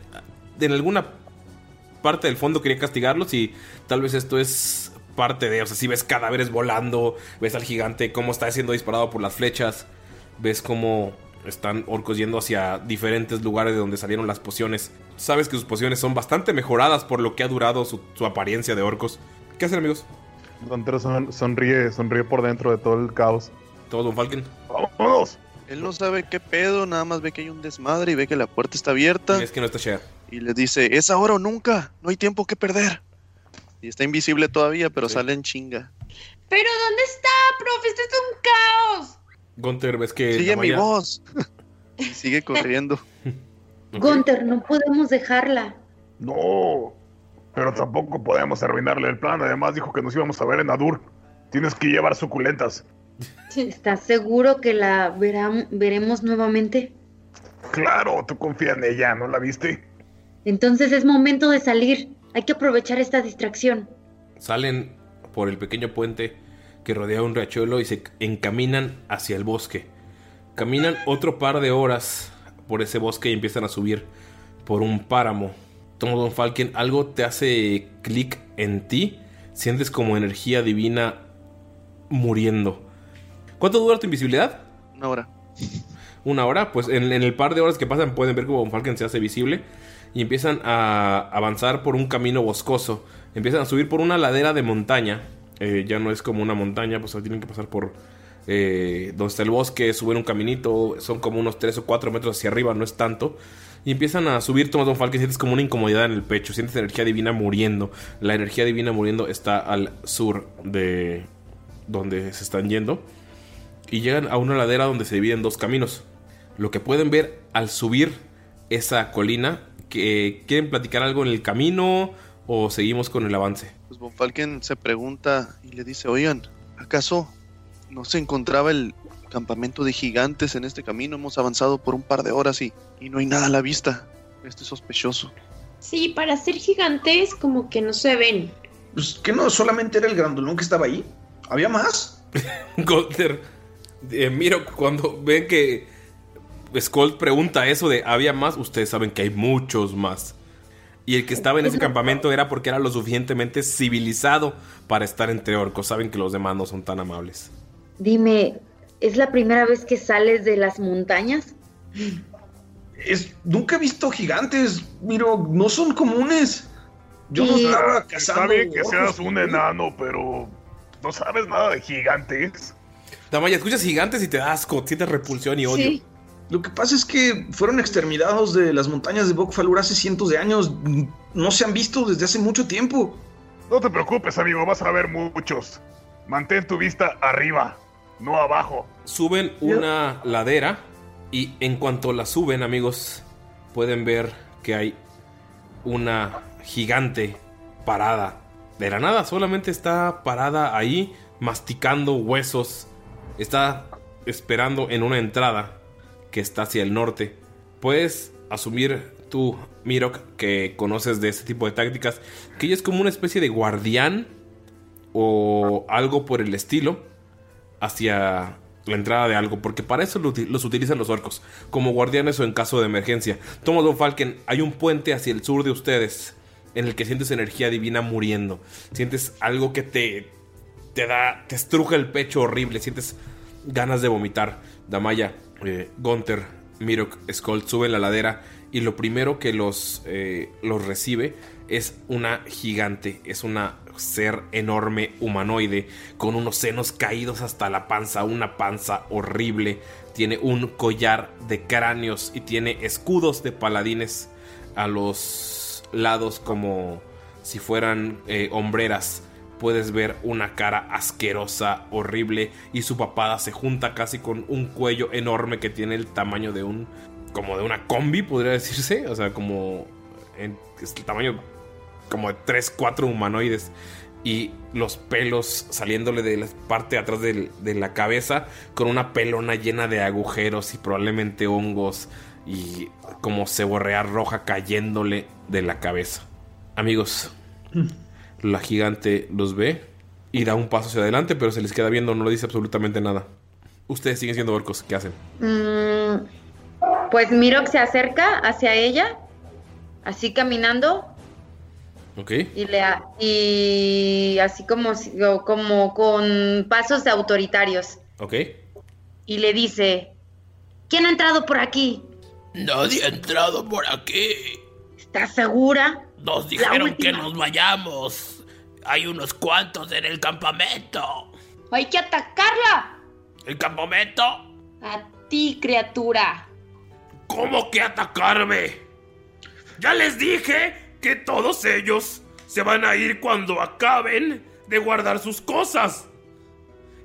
S1: en alguna parte del fondo quería castigarlos y tal vez esto es parte de. O sea, si ves cadáveres volando, ves al gigante cómo está siendo disparado por las flechas, ves cómo están orcos yendo hacia diferentes lugares de donde salieron las pociones. Sabes que sus pociones son bastante mejoradas por lo que ha durado su, su apariencia de orcos. ¿Qué hacen, amigos?
S6: Gunter son- sonríe, sonríe por dentro de todo el caos.
S1: ¿Todo, Don Falken?
S6: ¡Vámonos!
S2: Él no sabe qué pedo, nada más ve que hay un desmadre y ve que la puerta está abierta.
S1: Es que no está Shea.
S2: Y le dice, es ahora o nunca, no hay tiempo que perder. Y está invisible todavía, pero sale en chinga.
S4: Pero ¿dónde está, profe? Esto es un caos.
S1: Gunter, ves que.
S2: Sigue mi voz. (laughs) y sigue corriendo. (laughs)
S5: Gunter, no podemos dejarla.
S6: No, pero tampoco podemos arruinarle el plan. Además dijo que nos íbamos a ver en Adur. Tienes que llevar suculentas.
S5: ¿Estás seguro que la verá- veremos nuevamente?
S6: Claro, tú confía en ella, ¿no la viste?
S5: Entonces es momento de salir. Hay que aprovechar esta distracción.
S1: Salen por el pequeño puente que rodea un riachuelo y se encaminan hacia el bosque. Caminan otro par de horas por ese bosque y empiezan a subir por un páramo. Tomo Don Falken, algo te hace clic en ti. Sientes como energía divina muriendo. ¿Cuánto dura tu invisibilidad?
S2: Una hora.
S1: Una hora, pues en, en el par de horas que pasan pueden ver cómo Von Falken se hace visible y empiezan a avanzar por un camino boscoso. Empiezan a subir por una ladera de montaña. Eh, ya no es como una montaña, pues tienen que pasar por eh, donde está el bosque, suben un caminito, son como unos 3 o 4 metros hacia arriba, no es tanto. Y empiezan a subir Thomas Von Falken, sientes como una incomodidad en el pecho, sientes energía divina muriendo. La energía divina muriendo está al sur de donde se están yendo y llegan a una ladera donde se dividen dos caminos. Lo que pueden ver al subir esa colina, que quieren platicar algo en el camino o seguimos con el avance.
S2: Pues Von Falken se pregunta y le dice, oigan, ¿acaso no se encontraba el campamento de gigantes en este camino? Hemos avanzado por un par de horas y, y no hay nada a la vista. Esto es sospechoso.
S4: Sí, para ser gigantes como que no se ven.
S3: Pues que no solamente era el grandulón que estaba ahí. ¿Había más? (laughs)
S1: Gunter, eh, miro cuando ven que Skull pregunta eso de había más, ustedes saben que hay muchos más. Y el que estaba en ese campamento era porque era lo suficientemente civilizado para estar entre orcos. Saben que los demás no son tan amables.
S5: Dime, ¿es la primera vez que sales de las montañas?
S3: Es, nunca he visto gigantes. Miro, no son comunes. Yo no estaba cazando.
S6: Está bien que seas un enano, pero no sabes nada de gigantes.
S1: Damaya, escuchas gigantes y te das asco, sientes repulsión y odio.
S3: Sí. Lo que pasa es que fueron exterminados de las montañas de Bokfalur hace cientos de años. No se han visto desde hace mucho tiempo.
S6: No te preocupes, amigo, vas a ver muchos. Mantén tu vista arriba, no abajo.
S1: Suben una ladera y en cuanto la suben, amigos, pueden ver que hay una gigante parada. De la nada, solamente está parada ahí, masticando huesos. Está esperando en una entrada que está hacia el norte. Puedes asumir tú, Mirok, que conoces de este tipo de tácticas, que ella es como una especie de guardián o algo por el estilo hacia la entrada de algo, porque para eso los utilizan los orcos, como guardianes o en caso de emergencia. Toma Don Falken, hay un puente hacia el sur de ustedes en el que sientes energía divina muriendo. Sientes algo que te te da te estruja el pecho horrible, sientes ganas de vomitar. Damaya, eh, Gunter, Mirok, Skull suben la ladera y lo primero que los, eh, los recibe es una gigante, es una ser enorme humanoide con unos senos caídos hasta la panza, una panza horrible, tiene un collar de cráneos y tiene escudos de paladines a los lados como si fueran eh, hombreras. Puedes ver una cara asquerosa, horrible y su papada se junta casi con un cuello enorme que tiene el tamaño de un como de una combi, podría decirse, o sea, como en, es el tamaño como de 3, 4 humanoides. Y los pelos saliéndole de la parte de atrás de la cabeza con una pelona llena de agujeros y probablemente hongos y como ceborrea roja cayéndole de la cabeza. Amigos, la gigante los ve y da un paso hacia adelante, pero se les queda viendo, no le dice absolutamente nada. Ustedes siguen siendo orcos, ¿qué hacen?
S5: Mm, pues Mirok se acerca hacia ella, así caminando,
S1: ¿Ok?
S5: y le ha- y así como, como con pasos autoritarios.
S1: ¿Ok?
S5: Y le dice, ¿quién ha entrado por aquí?
S8: Nadie ha entrado por aquí.
S5: ¿Estás segura?
S8: Nos dijeron que nos vayamos. Hay unos cuantos en el campamento.
S4: Hay que atacarla.
S8: ¿El campamento?
S4: A ti, criatura.
S8: ¿Cómo que atacarme? Ya les dije que todos ellos se van a ir cuando acaben de guardar sus cosas.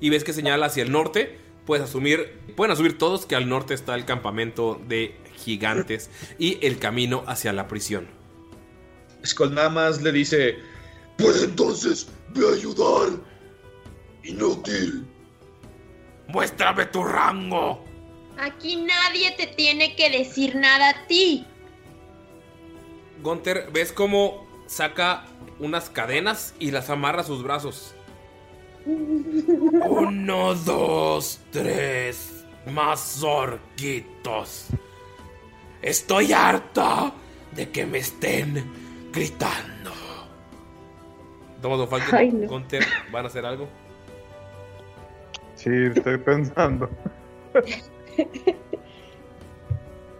S1: y ves que señala hacia el norte, puedes asumir, pueden asumir todos que al norte está el campamento de gigantes y el camino hacia la prisión.
S3: Skull nada más le dice:
S9: Pues entonces, ve a ayudar. Inútil.
S8: Muéstrame tu rango.
S4: Aquí nadie te tiene que decir nada a ti.
S1: Gunther, ves cómo saca unas cadenas y las amarra a sus brazos. (laughs)
S8: Uno, dos, tres. Más orquitos. Estoy harta de que me estén gritando.
S1: Todos Falcon,
S6: Ay, no.
S1: Gunther, ¿van a hacer algo?
S6: Sí, estoy pensando.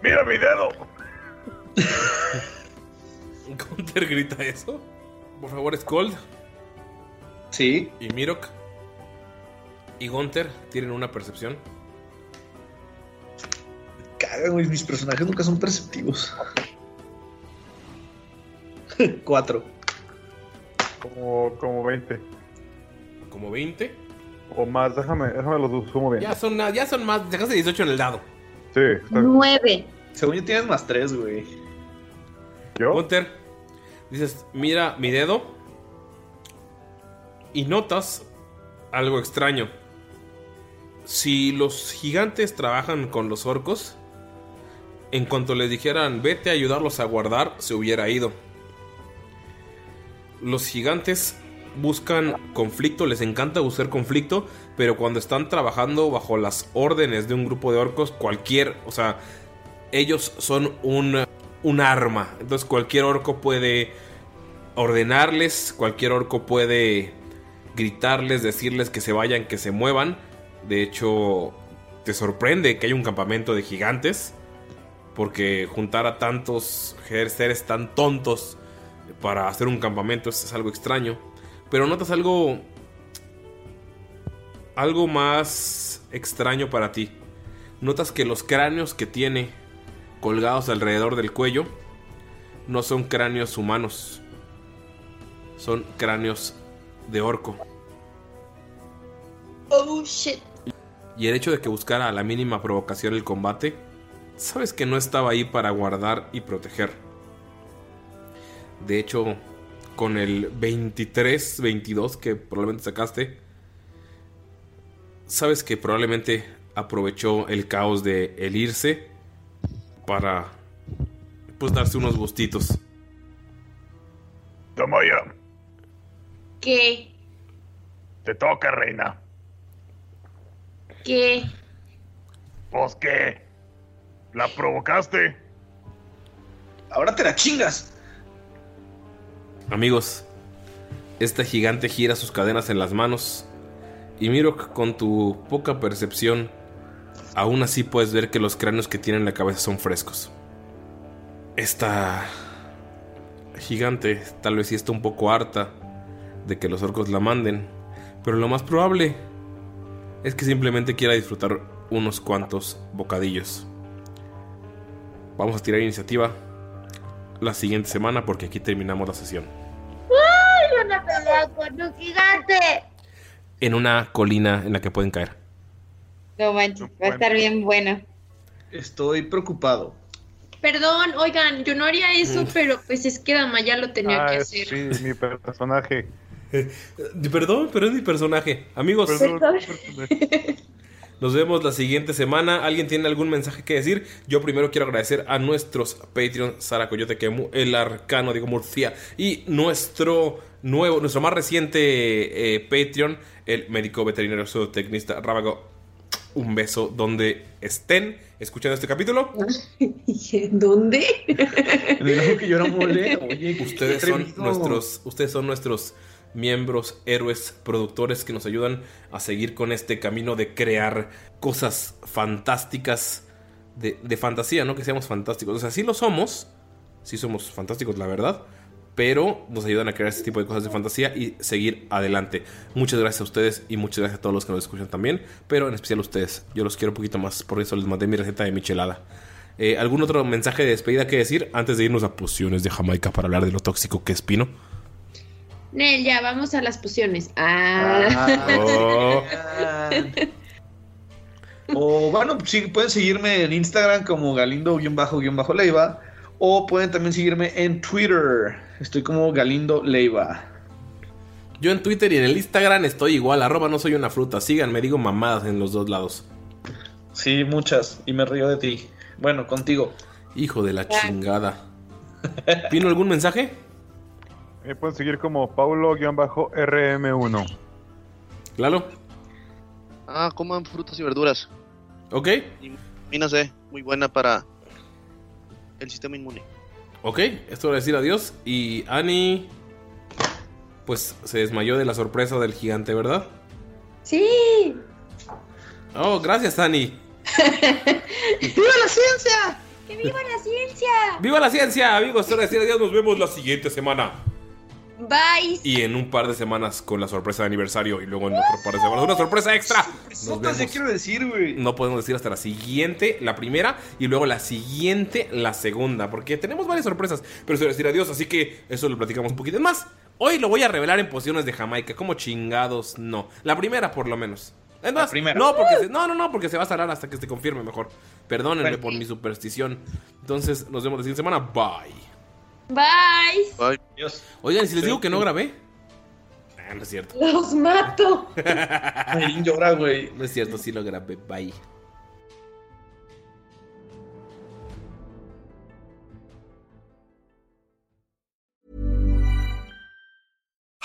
S6: ¡Mira mi dedo! (laughs)
S1: Gunther grita eso. Por favor, Skold.
S3: Sí.
S1: Y Mirok. Y Gunther tienen una percepción.
S3: Cagan, güey, mis personajes nunca son perceptivos. (laughs) Cuatro.
S6: Como, como 20.
S1: ¿Como 20?
S6: O más, déjame, déjame los sumo bien.
S1: Ya son, ya son más. Dejaste 18 en el dado.
S6: Sí, está
S5: Nueve.
S3: Según yo tienes más tres, güey.
S6: ¿Yo?
S1: Gunther, dices, mira mi dedo. Y notas algo extraño. Si los gigantes trabajan con los orcos, en cuanto les dijeran vete a ayudarlos a guardar, se hubiera ido. Los gigantes buscan conflicto, les encanta buscar conflicto, pero cuando están trabajando bajo las órdenes de un grupo de orcos, cualquier, o sea, ellos son un, un arma. Entonces cualquier orco puede ordenarles, cualquier orco puede gritarles, decirles que se vayan, que se muevan. De hecho, te sorprende que haya un campamento de gigantes, porque juntar a tantos seres tan tontos para hacer un campamento es, es algo extraño. Pero notas algo... Algo más extraño para ti. Notas que los cráneos que tiene colgados alrededor del cuello no son cráneos humanos. Son cráneos de orco.
S4: Oh shit.
S1: Y el hecho de que buscara a la mínima provocación el combate, sabes que no estaba ahí para guardar y proteger. De hecho, con el 23-22 que probablemente sacaste, sabes que probablemente aprovechó el caos de el irse para pues darse unos gustitos.
S6: Tomoya,
S4: ¿Qué?
S6: te toca, reina.
S4: ¿Qué?
S6: ¿Pues qué? ¿La provocaste?
S3: Ahora te la chingas.
S1: Amigos, esta gigante gira sus cadenas en las manos y Mirok con tu poca percepción, aún así puedes ver que los cráneos que tiene en la cabeza son frescos. esta gigante tal vez sí está un poco harta de que los orcos la manden, pero lo más probable es que simplemente quiera disfrutar unos cuantos bocadillos. Vamos a tirar iniciativa la siguiente semana porque aquí terminamos la sesión.
S5: ¡Ay, una pelea con un gigante!
S1: En una colina en la que pueden caer.
S5: No manches, va a estar bien bueno.
S3: Estoy preocupado.
S4: Perdón, oigan, yo no haría eso,
S1: Mm.
S4: pero pues es que Damaya lo tenía
S6: Ah,
S4: que
S6: es-
S4: hacer.
S6: sí, mi personaje. (laughs)
S1: Perdón, pero es mi personaje. Amigos,
S4: Perdón.
S1: Nos vemos la siguiente semana. ¿Alguien tiene algún mensaje que decir? Yo primero quiero agradecer a nuestros Patreon, Sara Coyote Kemu, el Arcano Diego Murcia y nuestro nuevo, nuestro más reciente eh, Patreon, el médico veterinario zootecnista Rábago. Un beso donde estén escuchando este capítulo.
S4: ¿Dónde?
S3: Me dijo que yo era mole. Oye,
S1: Ustedes son nuestros, ustedes son nuestros miembros, héroes, productores que nos ayudan a seguir con este camino de crear cosas fantásticas de, de fantasía, no que seamos fantásticos. O sea, sí lo somos, sí somos fantásticos, la verdad, pero nos ayudan a crear este tipo de cosas de fantasía y seguir adelante. Muchas gracias a ustedes y muchas gracias a todos los que nos escuchan también, pero en especial a ustedes. Yo los quiero un poquito más, por eso les mandé mi receta de michelada. Eh, ¿Algún otro mensaje de despedida que decir antes de irnos a pociones de Jamaica para hablar de lo tóxico que es Pino?
S4: Nel, ya, vamos a las pociones. Ah.
S1: Oh. (laughs)
S3: O bueno, sí, pueden seguirme en Instagram como Galindo-Leiva. O pueden también seguirme en Twitter. Estoy como Galindo Leiva.
S1: Yo en Twitter y en el Instagram estoy igual, arroba no soy una fruta. Síganme, digo mamadas en los dos lados.
S3: Sí, muchas. Y me río de ti. Bueno, contigo.
S1: Hijo de la chingada. ¿Pino algún mensaje?
S6: Me pueden seguir como Paulo-RM1.
S1: Lalo.
S2: Ah, coman frutas y verduras.
S1: Ok.
S2: Y vitamina C, muy buena para el sistema inmune.
S1: Ok, esto va a decir adiós. Y Annie. Pues se desmayó de la sorpresa del gigante, ¿verdad?
S4: Sí.
S1: Oh, gracias, Annie. (laughs)
S4: ¡Viva la ciencia! ¡Que viva la ciencia!
S1: ¡Viva la ciencia, amigos! Esto va a decir adiós. Nos vemos la siguiente semana.
S4: Bye.
S1: Y en un par de semanas con la sorpresa de aniversario. Y luego en otro par de semanas una sorpresa extra. Nos
S3: Sotas, ya
S1: vemos.
S3: quiero decir, güey.
S1: No podemos decir hasta la siguiente, la primera, y luego la siguiente, la segunda, porque tenemos varias sorpresas, pero se va a decir adiós, así que eso lo platicamos un poquito Es más. Hoy lo voy a revelar en pociones de Jamaica, como chingados, no. La primera, por lo menos. Es más,
S3: primera.
S1: no, porque se- no, no, no, porque se va a salar hasta que se confirme mejor. Perdónenme por mi superstición. Entonces, nos vemos la siguiente semana. Bye.
S4: Bye.
S2: Bye.
S3: Adiós.
S1: Oigan, si les digo que no grabé. Ah, no es cierto.
S4: Los mato. (laughs)
S3: Mayrin llora, güey.
S1: No es cierto, sí lo grabé. Bye.